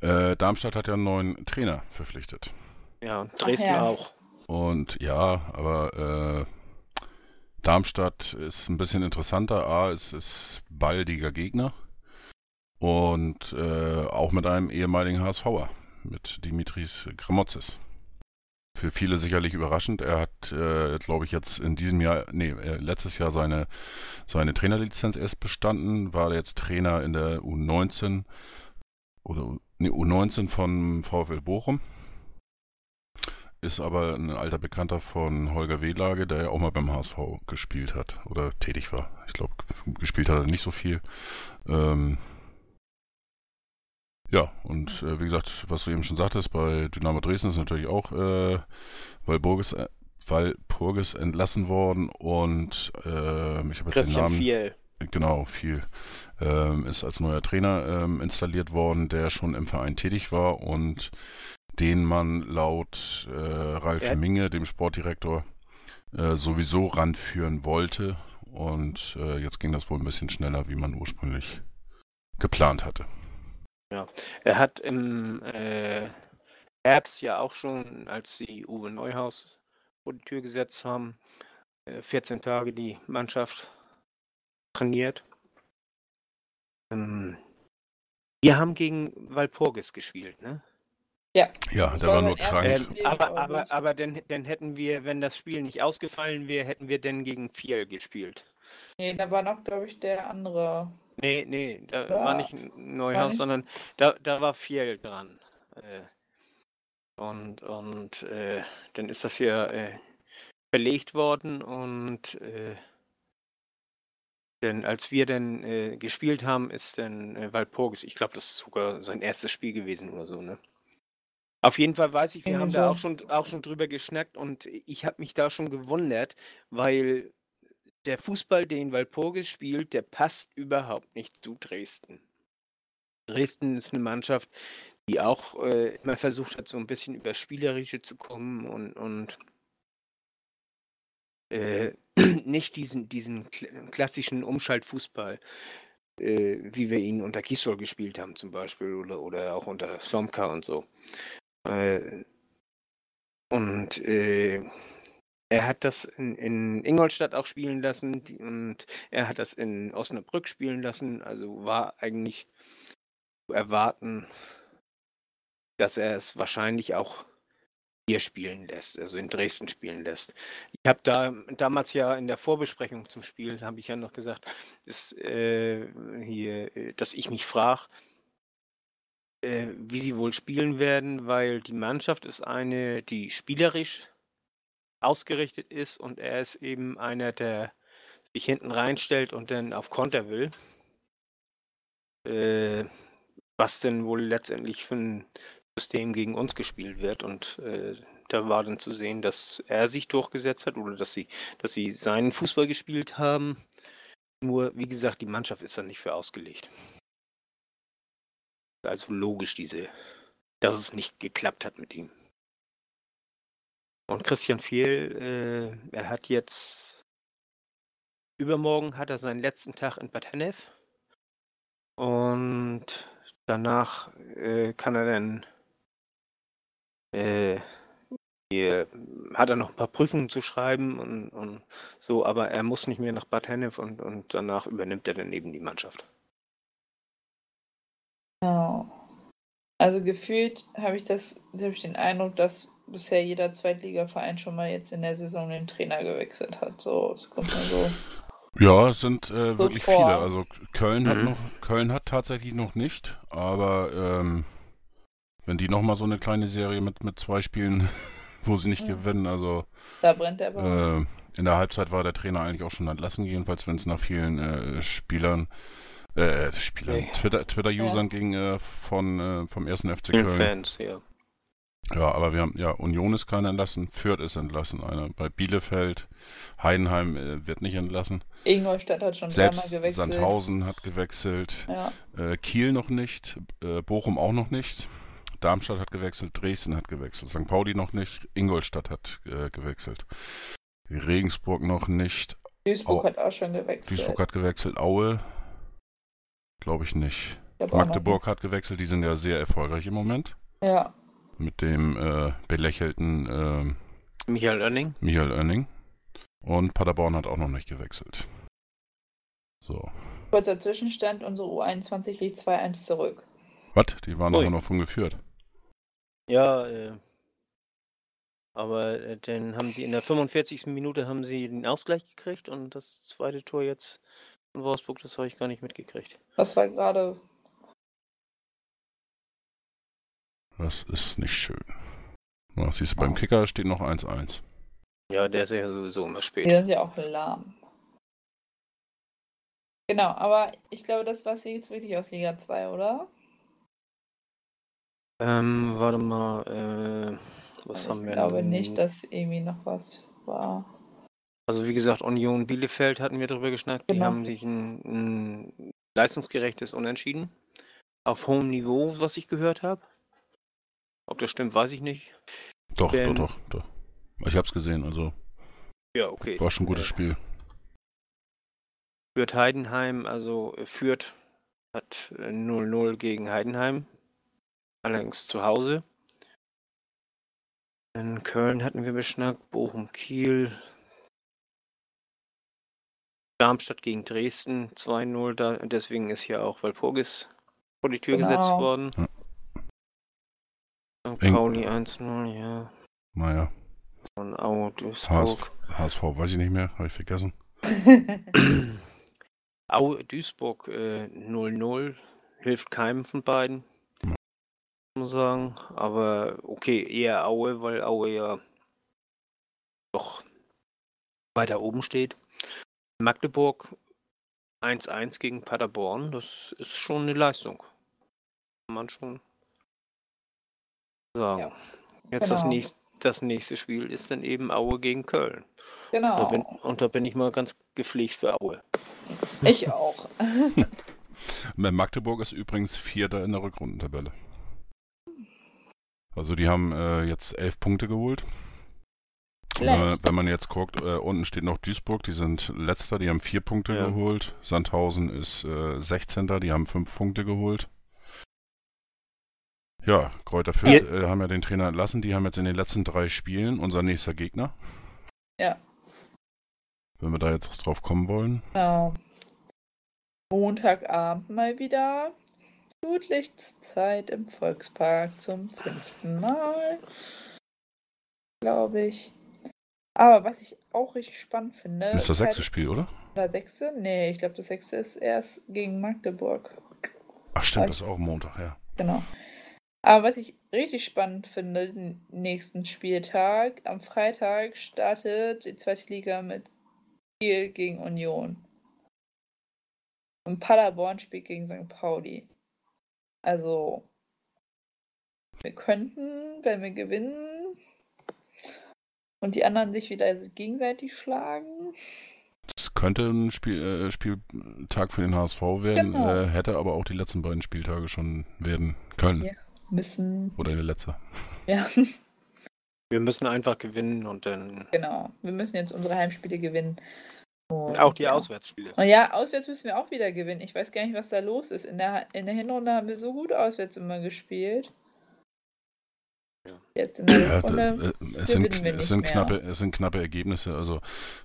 Äh, Darmstadt hat ja einen neuen Trainer verpflichtet. Ja, Dresden ja. auch. Und ja, aber äh, Darmstadt ist ein bisschen interessanter. A, es ist baldiger Gegner. Und äh, auch mit einem ehemaligen HSVer, mit Dimitris Gramotzes. Für viele sicherlich überraschend. Er hat, äh, glaube ich, jetzt in diesem Jahr, nee, äh, letztes Jahr seine, seine Trainerlizenz erst bestanden, war jetzt Trainer in der U19 oder nee, U19 von VfL Bochum. ist aber ein alter Bekannter von Holger Wehlage, der ja auch mal beim HSV gespielt hat oder tätig war. Ich glaube, gespielt hat er nicht so viel. Ähm, ja, und äh, wie gesagt, was du eben schon sagtest, bei Dynamo Dresden ist natürlich auch äh, Walburgis, äh, Walpurgis entlassen worden und äh, ich habe jetzt den Namen. Viel. Genau, viel. Ähm, ist als neuer Trainer ähm, installiert worden, der schon im Verein tätig war und den man laut äh, Ralf ja. Minge, dem Sportdirektor, äh, sowieso ranführen wollte. Und äh, jetzt ging das wohl ein bisschen schneller, wie man ursprünglich geplant hatte. Ja, er hat im äh, Herbst ja auch schon, als sie Uwe Neuhaus vor die Tür gesetzt haben, 14 äh, Tage die Mannschaft trainiert. Ähm, wir haben gegen Walpurgis gespielt, ne? Ja. Ja, der war nur krank. Ähm, aber aber, aber dann, dann hätten wir, wenn das Spiel nicht ausgefallen wäre, hätten wir denn gegen Fiel gespielt. Nee, da war noch, glaube ich, der andere. Nee, nee, da war, war nicht Neuhaus, nicht? sondern da, da war Fiel dran. Äh, und und äh, dann ist das hier äh, belegt worden und äh, denn als wir dann äh, gespielt haben, ist dann äh, Walpurgis, ich glaube, das ist sogar sein erstes Spiel gewesen oder so, ne? Auf jeden Fall weiß ich, wir haben da auch schon, auch schon drüber geschnackt und ich habe mich da schon gewundert, weil der Fußball, den Walpurgis spielt, der passt überhaupt nicht zu Dresden. Dresden ist eine Mannschaft, die auch äh, immer versucht hat, so ein bisschen über Spielerische zu kommen und, und äh, nicht diesen, diesen klassischen Umschaltfußball, äh, wie wir ihn unter Gisdol gespielt haben zum Beispiel oder, oder auch unter Slomka und so. Äh, und äh, er hat das in, in, Ingolstadt auch spielen lassen und er hat das in Osnabrück spielen lassen. Also war eigentlich zu erwarten, dass er es wahrscheinlich auch hier spielen lässt, also in Dresden spielen lässt. Ich habe da damals ja in der Vorbesprechung zum Spiel, habe ich ja noch gesagt, ist, äh, hier, dass ich mich frage, äh, wie sie wohl spielen werden, weil die Mannschaft ist eine, die spielerisch ausgerichtet ist und er ist eben einer, der sich hinten reinstellt und dann auf Konter will. Äh, was denn wohl letztendlich für ein System gegen uns gespielt wird und äh, da war dann zu sehen, dass er sich durchgesetzt hat oder dass sie, dass sie seinen Fußball gespielt haben. Nur, wie gesagt, die Mannschaft ist da nicht für ausgelegt. Also logisch, diese, dass es nicht geklappt hat mit ihm. Und Christian Fehl, äh, er hat jetzt übermorgen hat er seinen letzten Tag in Bad Hennef. Und danach äh, kann er dann äh, hier hat er noch ein paar Prüfungen zu schreiben und, und, so, aber er muss nicht mehr nach Bad Hennef und, und danach übernimmt er dann eben die Mannschaft. Genau. Also gefühlt habe ich das, habe ich den Eindruck, dass bisher jeder Zweitligaverein schon mal jetzt in der Saison den Trainer gewechselt hat. So, es kommt mir so. Ja, es sind äh, so wirklich vor. viele. Also Köln mhm. hat noch, Köln hat tatsächlich noch nicht, aber ähm, wenn die nochmal so eine kleine Serie mit, mit zwei Spielen, wo sie nicht ja. gewinnen, also. Da brennt der äh, In der Halbzeit war der Trainer eigentlich auch schon entlassen, jedenfalls wenn es nach vielen äh, Spielern, äh, Spielern, nee. Twitter-Usern Twitter ja. ging äh, von, äh, vom ersten FC Köln. Fans, ja. Ja, aber wir haben, ja, Union ist keiner entlassen, Fürth ist entlassen, einer bei Bielefeld, Heidenheim äh, wird nicht entlassen. Ingolstadt hat schon Selbst dreimal gewechselt. Sandhausen hat gewechselt, ja. äh, Kiel noch nicht, äh, Bochum auch noch nicht. Darmstadt hat gewechselt, Dresden hat gewechselt, St. Pauli noch nicht, Ingolstadt hat äh, gewechselt. Regensburg noch nicht. Duisburg Au hat auch schon gewechselt. Duisburg hat gewechselt, Aue glaube ich nicht. Magdeburg hat gewechselt, die sind ja sehr erfolgreich im Moment. Ja. Mit dem äh, belächelten äh, Michael Oenning. Michael Oenning. Und Paderborn hat auch noch nicht gewechselt. So. Kurzer Zwischenstand, unsere U21 liegt 2-1 zurück. Was? Die waren Ui. noch von geführt. Ja, äh, aber äh, dann haben sie in der 45. Minute haben sie den Ausgleich gekriegt und das zweite Tor jetzt von Wolfsburg, das habe ich gar nicht mitgekriegt. Das war gerade. Das ist nicht schön. Ja, siehst du, beim Kicker steht noch 1-1. Ja, der ist ja sowieso immer Die spät. sind ja auch lahm. Genau, aber ich glaube, das war jetzt wirklich aus Liga 2, oder? Ähm, warte mal, äh, was Also haben ich wir glaube denn? nicht, dass irgendwie noch was war. Also wie gesagt, Union Bielefeld hatten wir drüber geschnackt. Die Genau. haben sich ein, ein leistungsgerechtes Unentschieden auf hohem Niveau, was ich gehört habe. Ob das stimmt, weiß ich nicht. Doch, Denn- doch, doch, doch. Ich hab's gesehen, also Ja, okay. war schon ein gutes Äh, Spiel. Fürth Heidenheim, also äh, Fürth hat äh, 0-0 gegen Heidenheim. Allerdings zu Hause. In Köln hatten wir beschnackt, Bochum Kiel. Darmstadt gegen Dresden 2-0, da, deswegen ist hier auch Walpurgis vor die Tür gesetzt Genau. worden. Ja. St. Pauli 1-0, ja. Naja, Und Aue HSV, Duisburg. HSV weiß ich nicht mehr, habe ich vergessen. Aue Duisburg äh, 0-0. Hilft keinem von beiden. Ja. Muss man sagen. Aber okay, eher Aue, weil Aue ja doch weiter oben steht. Magdeburg 1-1 gegen Paderborn, das ist schon eine Leistung. Kann man schon sagen. Ja, Jetzt das, genau. nächste, das nächste Spiel ist dann eben Aue gegen Köln. Da genau. bin, und da bin ich mal ganz gepflegt für Aue. Ich auch. Magdeburg ist übrigens Vierter in der Rückrundentabelle. Also die haben äh, jetzt elf Punkte geholt. Und wenn, man, Schlecht. wenn man jetzt guckt, äh, unten steht noch Duisburg, die sind letzter, die haben vier Punkte Ja. geholt. Sandhausen ist äh, 16. die haben fünf Punkte geholt. Ja, Kräuter Fürth äh, haben ja den Trainer entlassen, die haben jetzt in den letzten drei Spielen unser nächster Gegner. Ja. Wenn wir da jetzt drauf kommen wollen. Genau. Montagabend mal wieder. Flutlichtszeit im Volkspark zum fünften Mal. Glaube ich. Aber was ich auch richtig spannend finde. Das ist das halt- sechste Spiel, oder? Oder sechste? Nee, ich glaube, das sechste ist erst gegen Magdeburg. Ach stimmt, das ist auch Montag, ja. Genau. Aber was ich richtig spannend finde, den nächsten Spieltag, am Freitag startet die zweite Liga mit Kiel gegen Union. Und Paderborn spielt gegen St. Pauli. Also, wir könnten, wenn wir gewinnen und die anderen sich wieder gegenseitig schlagen. Das könnte ein Spiel, äh, Spieltag für den HSV werden, Genau. äh, hätte aber auch die letzten beiden Spieltage schon werden können. Ja. Müssen, Oder der letzte. ja, Wir müssen einfach gewinnen und dann genau. Wir müssen jetzt unsere Heimspiele gewinnen. Und, auch die ja. Auswärtsspiele. Und ja, auswärts müssen wir auch wieder gewinnen. Ich weiß gar nicht, was da los ist. In der, in der Hinrunde haben wir so gut auswärts immer gespielt. Ja. Jetzt in der Ja, Rückrunde. da, äh, es, sind, es, sind knappe, es sind knappe Ergebnisse. Also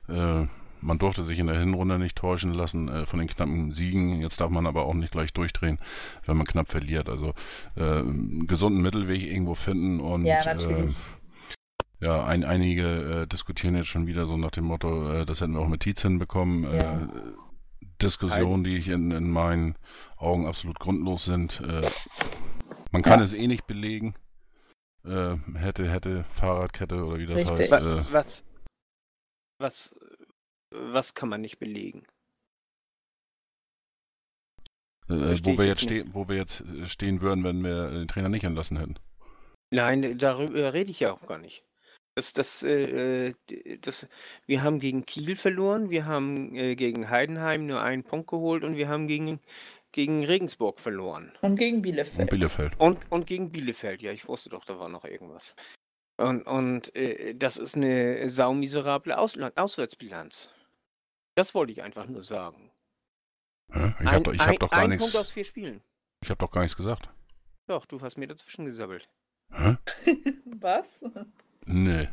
äh, man durfte sich in der Hinrunde nicht täuschen lassen äh, von den knappen Siegen. Jetzt darf man aber auch nicht gleich durchdrehen, wenn man knapp verliert. Also äh, einen gesunden Mittelweg irgendwo finden und Ja, natürlich. Äh, ja, ein, einige äh, diskutieren jetzt schon wieder so nach dem Motto, äh, das hätten wir auch mit Tietz hinbekommen. Ja. Äh, Diskussionen, die ich in, in meinen Augen absolut grundlos sind. Äh, man kann Ja. es eh nicht belegen. Äh, hätte, hätte, Fahrradkette oder wie das Richtig. heißt. Äh, Was, was, was kann man nicht belegen? äh, Versteh wo, wir jetzt stehen, wo wir jetzt äh, stehen würden, wenn wir den Trainer nicht entlassen hätten. Nein, darüber rede ich ja auch gar nicht. Das, das, äh, das, wir haben gegen Kiel verloren, wir haben äh, gegen Heidenheim nur einen Punkt geholt und wir haben gegen, gegen Regensburg verloren. Und gegen Und Bielefeld. Bielefeld. Und, und gegen Bielefeld, ja, ich wusste doch, da war noch irgendwas. Und, und äh, das ist eine saumiserable Ausla Auswärtsbilanz. Das wollte ich einfach nur sagen. Hä? Ich habe doch, ich hab doch gar ein nichts. Punkt aus vier Spielen. Ich habe doch gar nichts gesagt. Doch, du hast mir dazwischen gesabbelt. Hä? Was? Nee.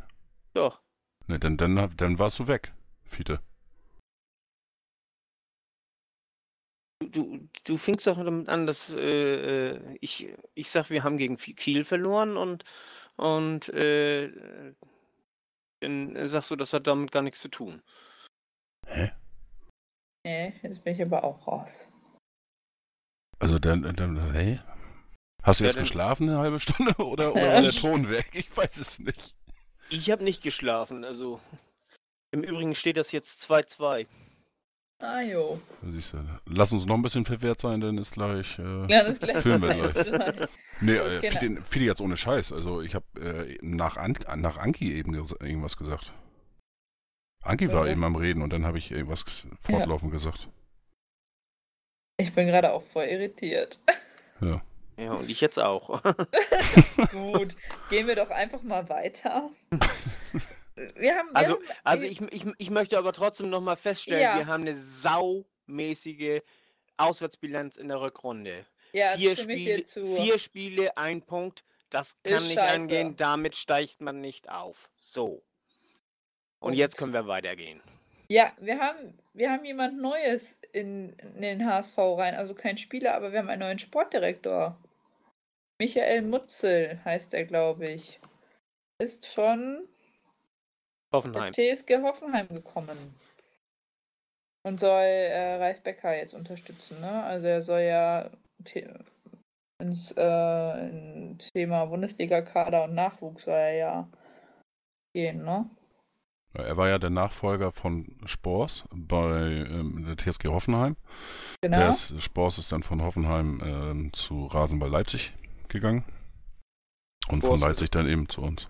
Doch. Nee, dann, dann, dann warst du weg, Fiete. Du, du, du fingst doch damit an, dass äh, äh, ich, ich sag, wir haben gegen Kiel verloren und, und äh, dann sagst du, das hat damit gar nichts zu tun. Hä? Nee, jetzt bin ich aber auch raus. Also dann, dann hä? Hast du Ja, jetzt geschlafen eine halbe Stunde oder, oder war der Ton weg? Ich weiß es nicht. Ich habe nicht geschlafen, also. Im Übrigen steht das jetzt 2-2. Ah, jo. Siehst du, lass uns noch ein bisschen verwehrt sein, dann ist gleich. Äh, Ja, das gleich. Führen wir gleich. Nee, äh, Genau. Fidi, jetzt ohne Scheiß. Also ich habe äh, nach, An nach Anki eben irgendwas gesagt. Anki war Ja. eben am Reden und dann habe ich irgendwas fortlaufend gesagt. Ich bin gerade auch voll irritiert. Ja. Ja, und ich jetzt auch. Gut, gehen wir doch einfach mal weiter. Wir haben, wir Also, haben, also ich, ich, ich möchte aber trotzdem nochmal feststellen, Ja. wir haben eine saumäßige Auswärtsbilanz in der Rückrunde. ja, vier, zu. vier Spiele, ein Punkt. Das kann Ist nicht scheiße. angehen, damit steigt man nicht auf. So. Und jetzt können wir weitergehen. Ja, wir haben, wir haben jemand Neues in, in den HSV rein. Also kein Spieler, aber wir haben einen neuen Sportdirektor. Michael Mutzel heißt er, glaube ich. Ist von Hoffenheim. TSG Hoffenheim gekommen. Und soll äh, Ralf Becker jetzt unterstützen, ne? Also er soll ja ins äh, in Thema Bundesliga-Kader und Nachwuchs soll er ja gehen, ne? Er war ja der Nachfolger von Spors bei ähm, der TSG Hoffenheim. Genau. Der ist, Spors ist dann von Hoffenheim ähm, zu Rasenball Leipzig gegangen. Und von Spors ist- Leipzig dann eben zu uns.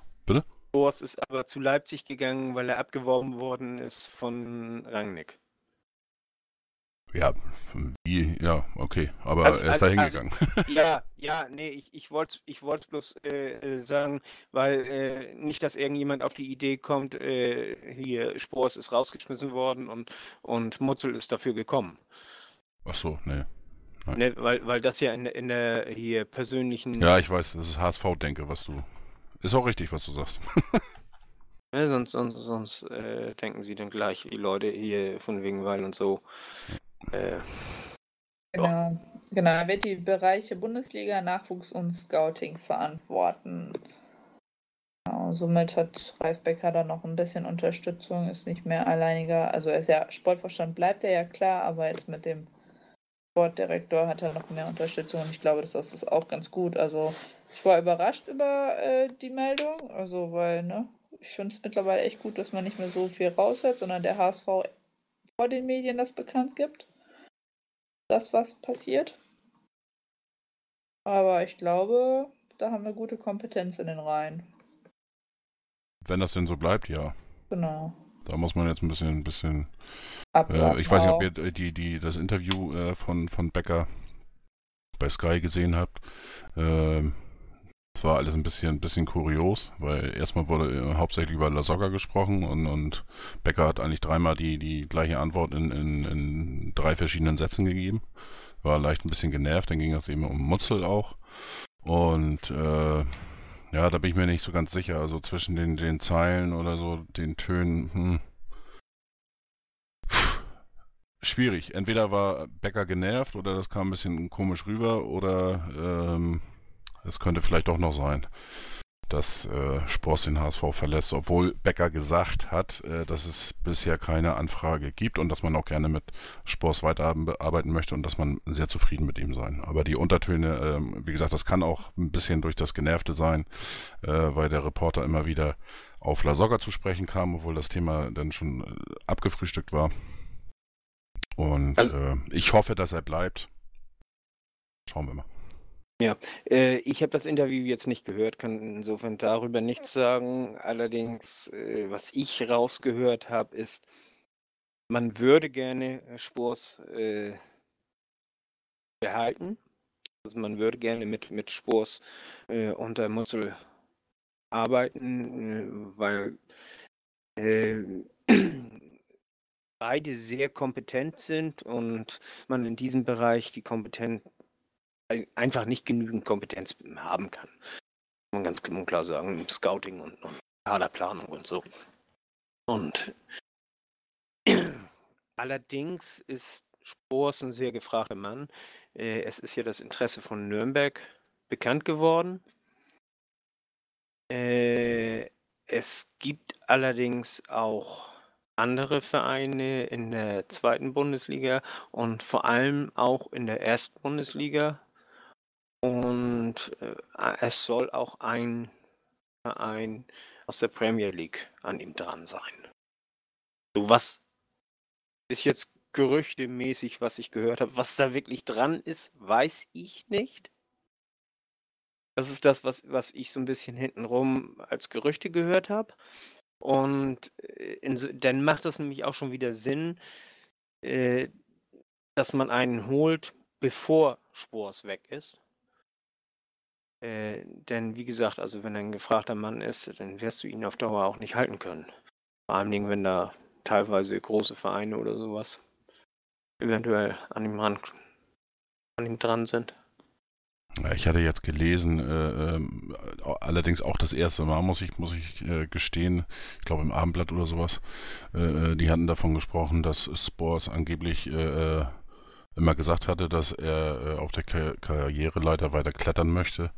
Boas ist aber zu Leipzig gegangen, weil er abgeworben worden ist von Rangnick. Ja, wie, ja, okay. Aber Also- er ist da also- hingegangen. Ja, ja, nee, ich, ich wollte es ich wollt's bloß äh, äh, sagen, weil äh, nicht, dass irgendjemand auf die Idee kommt, äh, hier Spors ist rausgeschmissen worden und, und Mutzel ist dafür gekommen. Ach so, nee. Ne, weil, weil das ja in, der- in der hier persönlichen, Ja, ich weiß, das ist HSV-Denke, was du. Ist auch richtig, was du sagst. ne, sonst, sonst, sonst äh, denken sie dann gleich, die Leute hier von wegen Weil und so. Äh, Genau. Genau, er wird die Bereiche Bundesliga, Nachwuchs und Scouting verantworten. Genau, somit hat Ralf Becker dann noch ein bisschen Unterstützung, ist nicht mehr alleiniger, also er ist ja, Sportvorstand bleibt er ja klar, aber jetzt mit dem Sportdirektor hat er noch mehr Unterstützung und ich glaube, das ist auch ganz gut. Also ich war überrascht über äh, die Meldung, also weil, ne, ich finde es mittlerweile echt gut, dass man nicht mehr so viel raushört, sondern der HSV vor den Medien das bekannt gibt das, was passiert. Aber ich glaube, da haben wir gute Kompetenz in den Reihen. Wenn das denn so bleibt, ja. Genau. Da muss man jetzt ein bisschen, ein bisschen. Äh, ich weiß nicht, ob ihr die, die, das Interview äh, von, von Becker bei Sky gesehen habt. Ähm, es war alles ein bisschen, ein bisschen kurios, weil erstmal wurde äh, hauptsächlich über La Soga gesprochen und, und Becker hat eigentlich dreimal die, die gleiche Antwort in, in, in drei verschiedenen Sätzen gegeben. War leicht ein bisschen genervt, dann ging es eben um Mutzel auch. Und äh, ja, da bin ich mir nicht so ganz sicher. Also zwischen den, den Zeilen oder so, den Tönen, hm. Schwierig. Entweder war Becker genervt oder das kam ein bisschen komisch rüber oder ähm, es könnte vielleicht doch noch sein, dass äh, Spors den HSV verlässt, obwohl Becker gesagt hat, äh, dass es bisher keine Anfrage gibt und dass man auch gerne mit Spors weiterarbeiten möchte und dass man sehr zufrieden mit ihm sein. Aber die Untertöne, ähm, wie gesagt, das kann auch ein bisschen durch das Genervte sein, äh, weil der Reporter immer wieder auf La Soga zu sprechen kam, obwohl das Thema dann schon äh, abgefrühstückt war. Und Also- äh, ich hoffe, dass er bleibt. Schauen wir mal. Äh, ich habe das Interview jetzt nicht gehört, kann insofern darüber nichts sagen. Allerdings, äh, was ich rausgehört habe, ist, man würde gerne äh, Spurs äh, behalten. Also man würde gerne mit, mit Spurs unter Mutzel arbeiten, weil beide sehr kompetent sind und man in diesem Bereich die Kompetenz einfach nicht genügend Kompetenz haben kann. Kann man ganz klar sagen, im Scouting und, und Kaderplanung und so. Und allerdings ist Spors ein sehr gefragter Mann. Äh, Es ist ja das Interesse von Nürnberg bekannt geworden. Äh, Es gibt allerdings auch andere Vereine in der zweiten Bundesliga und vor allem auch in der ersten Bundesliga, Und äh, es soll auch ein Verein aus der Premier League an ihm dran sein. So was ist jetzt gerüchtemäßig, was ich gehört habe. Was da wirklich dran ist, weiß ich nicht. Das ist das, was, was ich so ein bisschen hintenrum als Gerüchte gehört habe. Und äh, so, dann macht das nämlich auch schon wieder Sinn, äh, dass man einen holt, bevor Spors weg ist. Äh, denn wie gesagt, also wenn er ein gefragter Mann ist, dann wirst du ihn auf Dauer auch nicht halten können. Vor allem, wenn da teilweise große Vereine oder sowas eventuell an ihm ran, an ihm dran sind. Ich hatte jetzt gelesen, äh, äh, allerdings auch das erste Mal, muss ich, muss ich äh, gestehen, ich glaube im Abendblatt oder sowas, äh, äh, die hatten davon gesprochen, dass Spores angeblich immer gesagt hatte, dass er auf der Kar Karriereleiter weiter klettern möchte.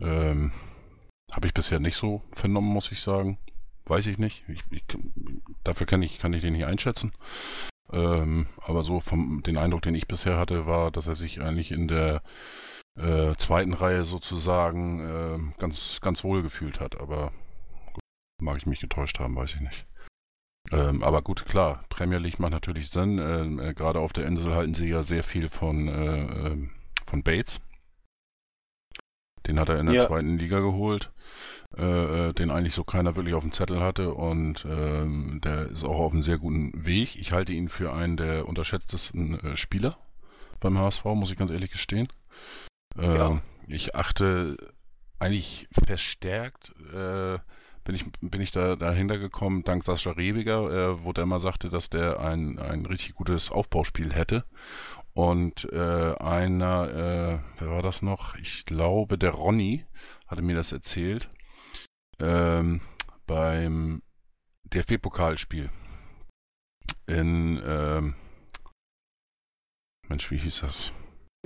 Ähm, Habe ich bisher nicht so vernommen, muss ich sagen. Weiß ich nicht. Ich, ich, dafür kann ich, kann ich den nicht einschätzen. Ähm, aber so vom den Eindruck, den ich bisher hatte, war, dass er sich eigentlich in der äh, zweiten Reihe sozusagen äh, ganz, ganz wohl gefühlt hat. Aber gut, mag ich mich getäuscht haben, weiß ich nicht. Ähm, aber gut, klar, Premier League macht natürlich Sinn. Äh, Gerade auf der Insel halten sie ja sehr viel von, äh, ähm, von Bates. Den hat er in der ja. zweiten Liga geholt, äh, äh, den eigentlich so keiner wirklich auf dem Zettel hatte und äh, der ist auch auf einem sehr guten Weg. Ich halte ihn für einen der unterschätztesten äh, Spieler beim HSV, muss ich ganz ehrlich gestehen. Ja. Ähm, ich achte eigentlich verstärkt, äh, bin ich, bin ich da dahinter gekommen, dank Sascha Rebiger, äh, wo der mal sagte, dass der ein, ein richtig gutes Aufbauspiel hätte. Und äh, einer, äh, wer war das noch? Ich glaube, der Ronny hatte mir das erzählt. Ähm, beim DFB-Pokalspiel in, ähm, Mensch, wie hieß das?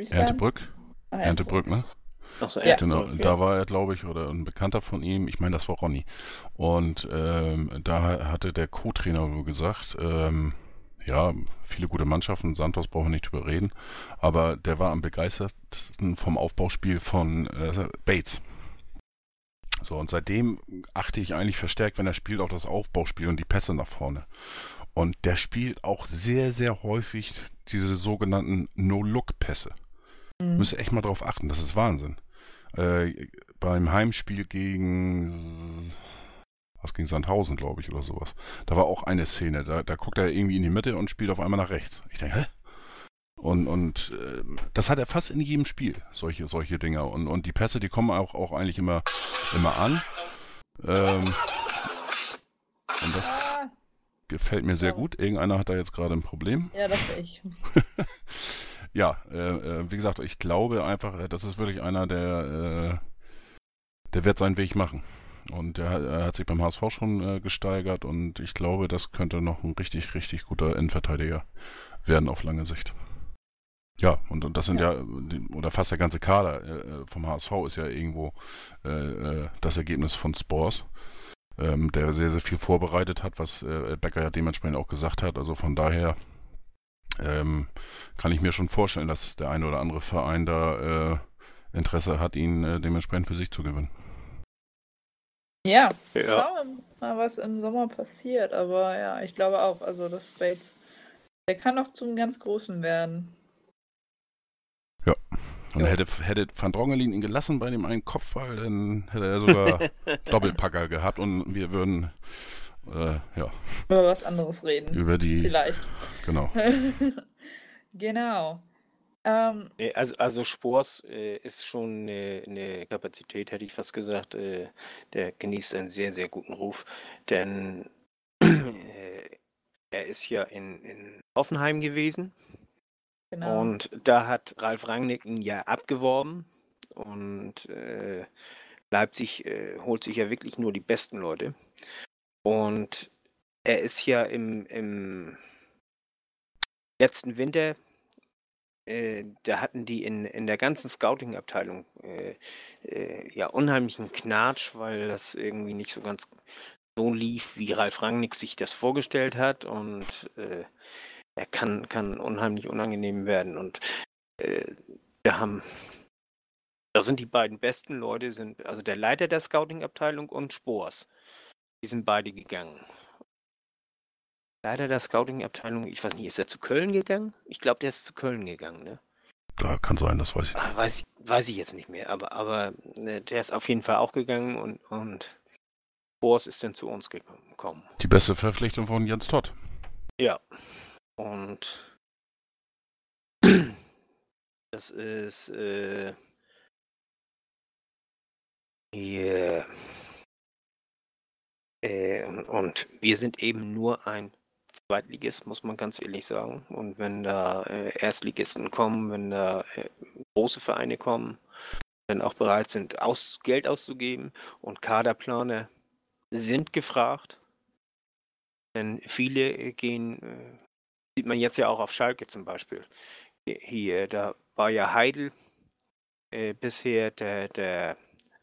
Erntebrück? Ah, Erntebrück, ne? Achso, ja. Genau, okay. da war er, glaube ich, oder ein Bekannter von ihm, ich meine, das war Ronny. Und ähm, da hatte der Co-Trainer gesagt, ähm, ja, viele gute Mannschaften, Santos brauchen wir nicht überreden, aber der war am begeistertsten vom Aufbauspiel von äh, Bates. So, und seitdem achte ich eigentlich verstärkt, wenn er spielt, auch das Aufbauspiel und die Pässe nach vorne. Und der spielt auch sehr, sehr häufig diese sogenannten No-Look-Pässe. Mhm. Müsst ihr echt mal drauf achten, das ist Wahnsinn. Äh, beim Heimspiel gegen was gegen Sandhausen, glaube ich, oder sowas. Da war auch eine Szene, da, da guckt er irgendwie in die Mitte und spielt auf einmal nach rechts. Ich denke, hä? Und, und äh, das hat er fast in jedem Spiel, solche, solche Dinger. Und, und die Pässe, die kommen auch, auch eigentlich immer, immer an. Ähm, und das gefällt mir sehr gut. Irgendeiner hat da jetzt gerade ein Problem. Ja, das bin ich. ja, äh, äh, wie gesagt, ich glaube einfach, äh, das ist wirklich einer, der, äh, der wird seinen Weg machen. Und er, er hat sich beim HSV schon äh, gesteigert und ich glaube, das könnte noch ein richtig, richtig guter Innenverteidiger werden auf lange Sicht. Ja, und, das sind ja, ja oder fast der ganze Kader äh, vom HSV ist ja irgendwo äh, äh, das Ergebnis von Spores, ähm, der sehr, sehr viel vorbereitet hat, was äh, Becker ja dementsprechend auch gesagt hat. Also von daher ähm, kann ich mir schon vorstellen, dass der eine oder andere Verein da äh, Interesse hat, ihn äh, dementsprechend für sich zu gewinnen. Ja, ja. schauen wir mal, was im Sommer passiert. Aber ja, ich glaube auch, also das Bates, der kann auch zum ganz Großen werden. Ja. Und ja. hätte, hätte Van Drongelin ihn gelassen bei dem einen Kopfball, dann hätte er sogar Doppelpacker gehabt und wir würden äh, ja. Über was anderes reden. Über die. Vielleicht. Genau. genau. Ähm, also, also Spors äh, ist schon eine, eine, Kapazität, hätte ich fast gesagt. Äh, der genießt einen sehr, sehr guten Ruf. Denn äh, er ist ja in, in Hoffenheim gewesen. Genau. Und da hat Ralf Rangnick ihn ja abgeworben. Und äh, Leipzig äh, holt sich ja wirklich nur die besten Leute. Und er ist ja im, im letzten Winter äh, da hatten die in, in der ganzen Scouting-Abteilung äh, äh, ja unheimlichen Knatsch, weil das irgendwie nicht so ganz so lief, wie Ralf Rangnick sich das vorgestellt hat. Und äh, er kann, kann unheimlich unangenehm werden. Und äh, wir haben Da sind die beiden besten Leute, sind also der Leiter der Scouting-Abteilung und Spors. Die sind beide gegangen. Leiter der Scouting-Abteilung, ich weiß nicht, ist er zu Köln gegangen? Ich glaube, der ist zu Köln gegangen, ne? Da kann sein, das weiß ich. Ah, Weiß, weiß ich jetzt nicht mehr, aber, aber ne, der ist auf jeden Fall auch gegangen und, und Spors ist dann zu uns gekommen. Die beste Verpflichtung von Jens Todd. Ja. Und das ist äh, hier, äh, und- wir sind eben nur ein Zweitligist, muss man ganz ehrlich sagen. Und wenn da äh, Erstligisten kommen, wenn da äh, große Vereine kommen, dann auch bereit sind, aus, Geld auszugeben und Kaderplaner sind gefragt. Denn viele äh, gehen, äh, sieht man jetzt ja auch auf Schalke zum Beispiel. Hier, da war ja Heidel äh, bisher der, der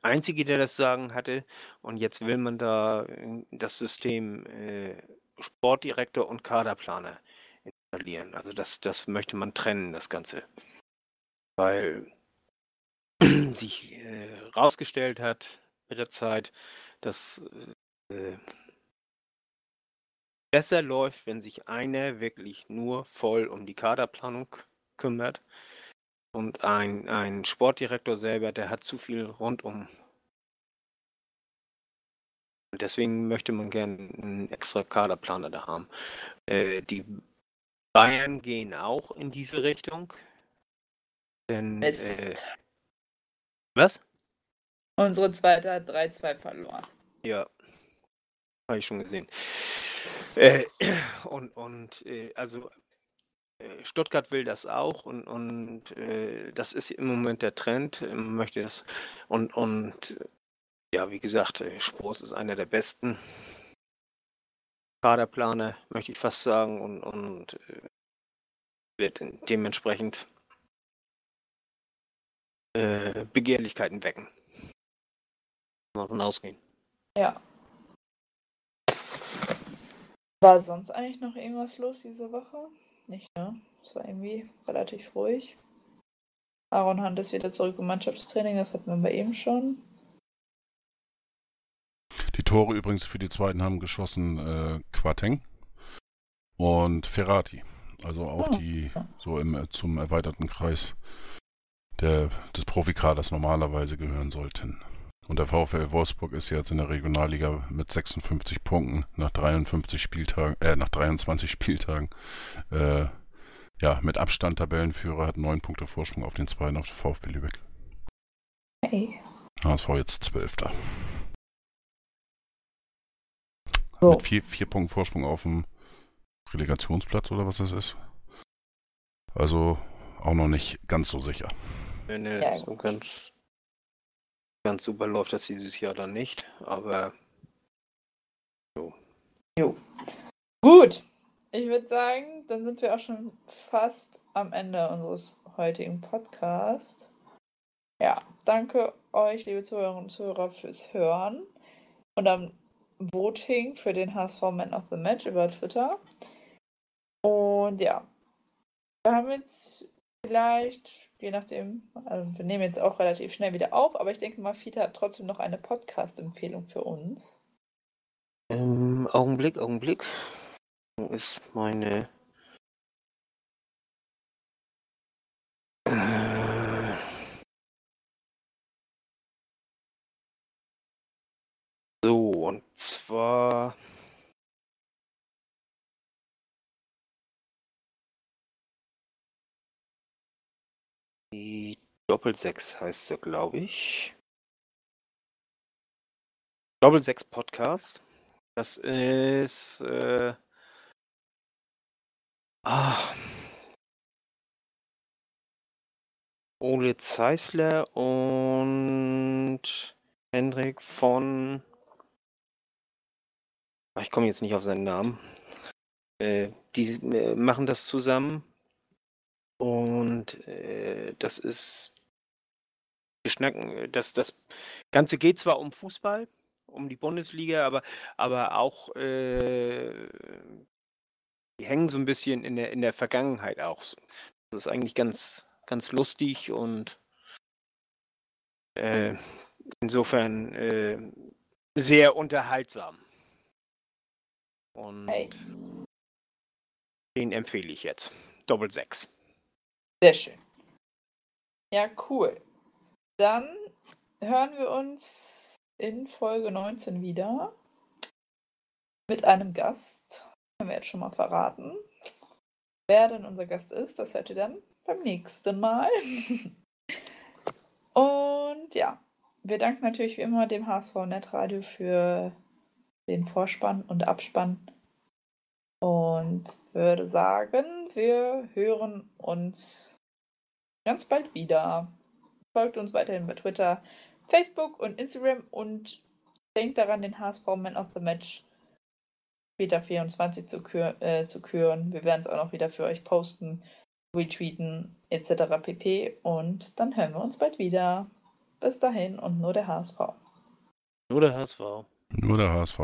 Einzige, der das Sagen hatte. Und jetzt will man da äh, das System äh, Sportdirektor und Kaderplaner installieren. Also das, das möchte man trennen, das Ganze. Weil sich äh, rausgestellt hat mit der Zeit, dass äh, besser läuft, wenn sich einer wirklich nur voll um die Kaderplanung kümmert. Und ein, ein Sportdirektor selber, der hat zu viel rundum. Und deswegen möchte man gerne einen extra Kaderplaner da haben. Äh, die Bayern gehen auch in diese Richtung. Denn, äh, was? Unsere zweite hat 3-2 verloren. Ja, habe ich schon gesehen. Äh, und und äh, also Stuttgart will das auch und, und äh, das ist im Moment der Trend. Man möchte das und und äh, ja, wie gesagt, äh, Spross ist einer der besten Kaderplaner, möchte ich fast sagen, und, und äh, wird dementsprechend äh, Begehrlichkeiten wecken. Davon ausgehen. Ja. War sonst eigentlich noch irgendwas los diese Woche? Nicht, ne? Es war irgendwie relativ ruhig. Aaron Hunt ist wieder zurück im Mannschaftstraining, das hatten wir bei ihm schon. Die Tore übrigens für die zweiten haben geschossen äh, Quateng und Ferrati. Also auch Ah. die so im, zum erweiterten Kreis der, des Profikaders normalerweise gehören sollten. Und der VfL Wolfsburg ist jetzt in der Regionalliga mit 56 Punkten nach 53 Spieltagen, äh, nach 23 Spieltagen, äh, ja, mit Abstand Tabellenführer, hat neun Punkte Vorsprung auf den zweiten auf den VfB Lübeck. Hey. HSV jetzt Zwölfter. So. Mit vier, vier Punkten Vorsprung auf dem Relegationsplatz oder was das ist. Also auch noch nicht ganz so sicher. Wenn er Ja, so ganz, ganz super läuft das dieses Jahr dann nicht, aber Gut. Ich würde sagen, dann sind wir auch schon fast am Ende unseres heutigen Podcasts. Ja, danke euch, liebe Zuhörerinnen und Zuhörer, fürs Hören und am Voting für den HSV Man of the Match über Twitter. Und ja, wir haben jetzt vielleicht, je nachdem, also wir nehmen jetzt auch relativ schnell wieder auf, aber ich denke mal, Fita hat trotzdem noch eine Podcast-Empfehlung für uns. ähm, Augenblick, Augenblick. Wo ist meine. Äh, So, und zwar. Die Doppelsechs heißt sie, glaube ich. Doppelsechs Podcast. Das ist. Äh, ah, Ole Zeisler und Hendrik von. Ah, Ich komme jetzt nicht auf seinen Namen. Äh, die äh, machen das zusammen. Und äh, das ist. Schnacken, das, das Ganze geht zwar um Fußball, um die Bundesliga, aber, aber auch. Äh, die hängen so ein bisschen in der, in der Vergangenheit auch. Das ist eigentlich ganz, ganz lustig und Äh, insofern äh, sehr unterhaltsam. Und Hey. den empfehle ich jetzt. Doppel 6. Sehr schön. Ja, cool. Dann hören wir uns in Folge 19 wieder mit einem Gast. Können wir jetzt schon mal verraten. Wer denn unser Gast ist, das hört ihr dann beim nächsten Mal. Und ja, wir danken natürlich wie immer dem HSV Netradio für den Vorspann und Abspann. Und würde sagen, wir hören uns ganz bald wieder. Folgt uns weiterhin bei Twitter, Facebook und Instagram und denkt daran, den HSV Man of the Match später 24 zu, kür äh, zu küren. Wir werden es auch noch wieder für euch posten, retweeten etc. pp. Und dann hören wir uns bald wieder. Bis dahin und nur der HSV. Nur der HSV. Nur der HSV.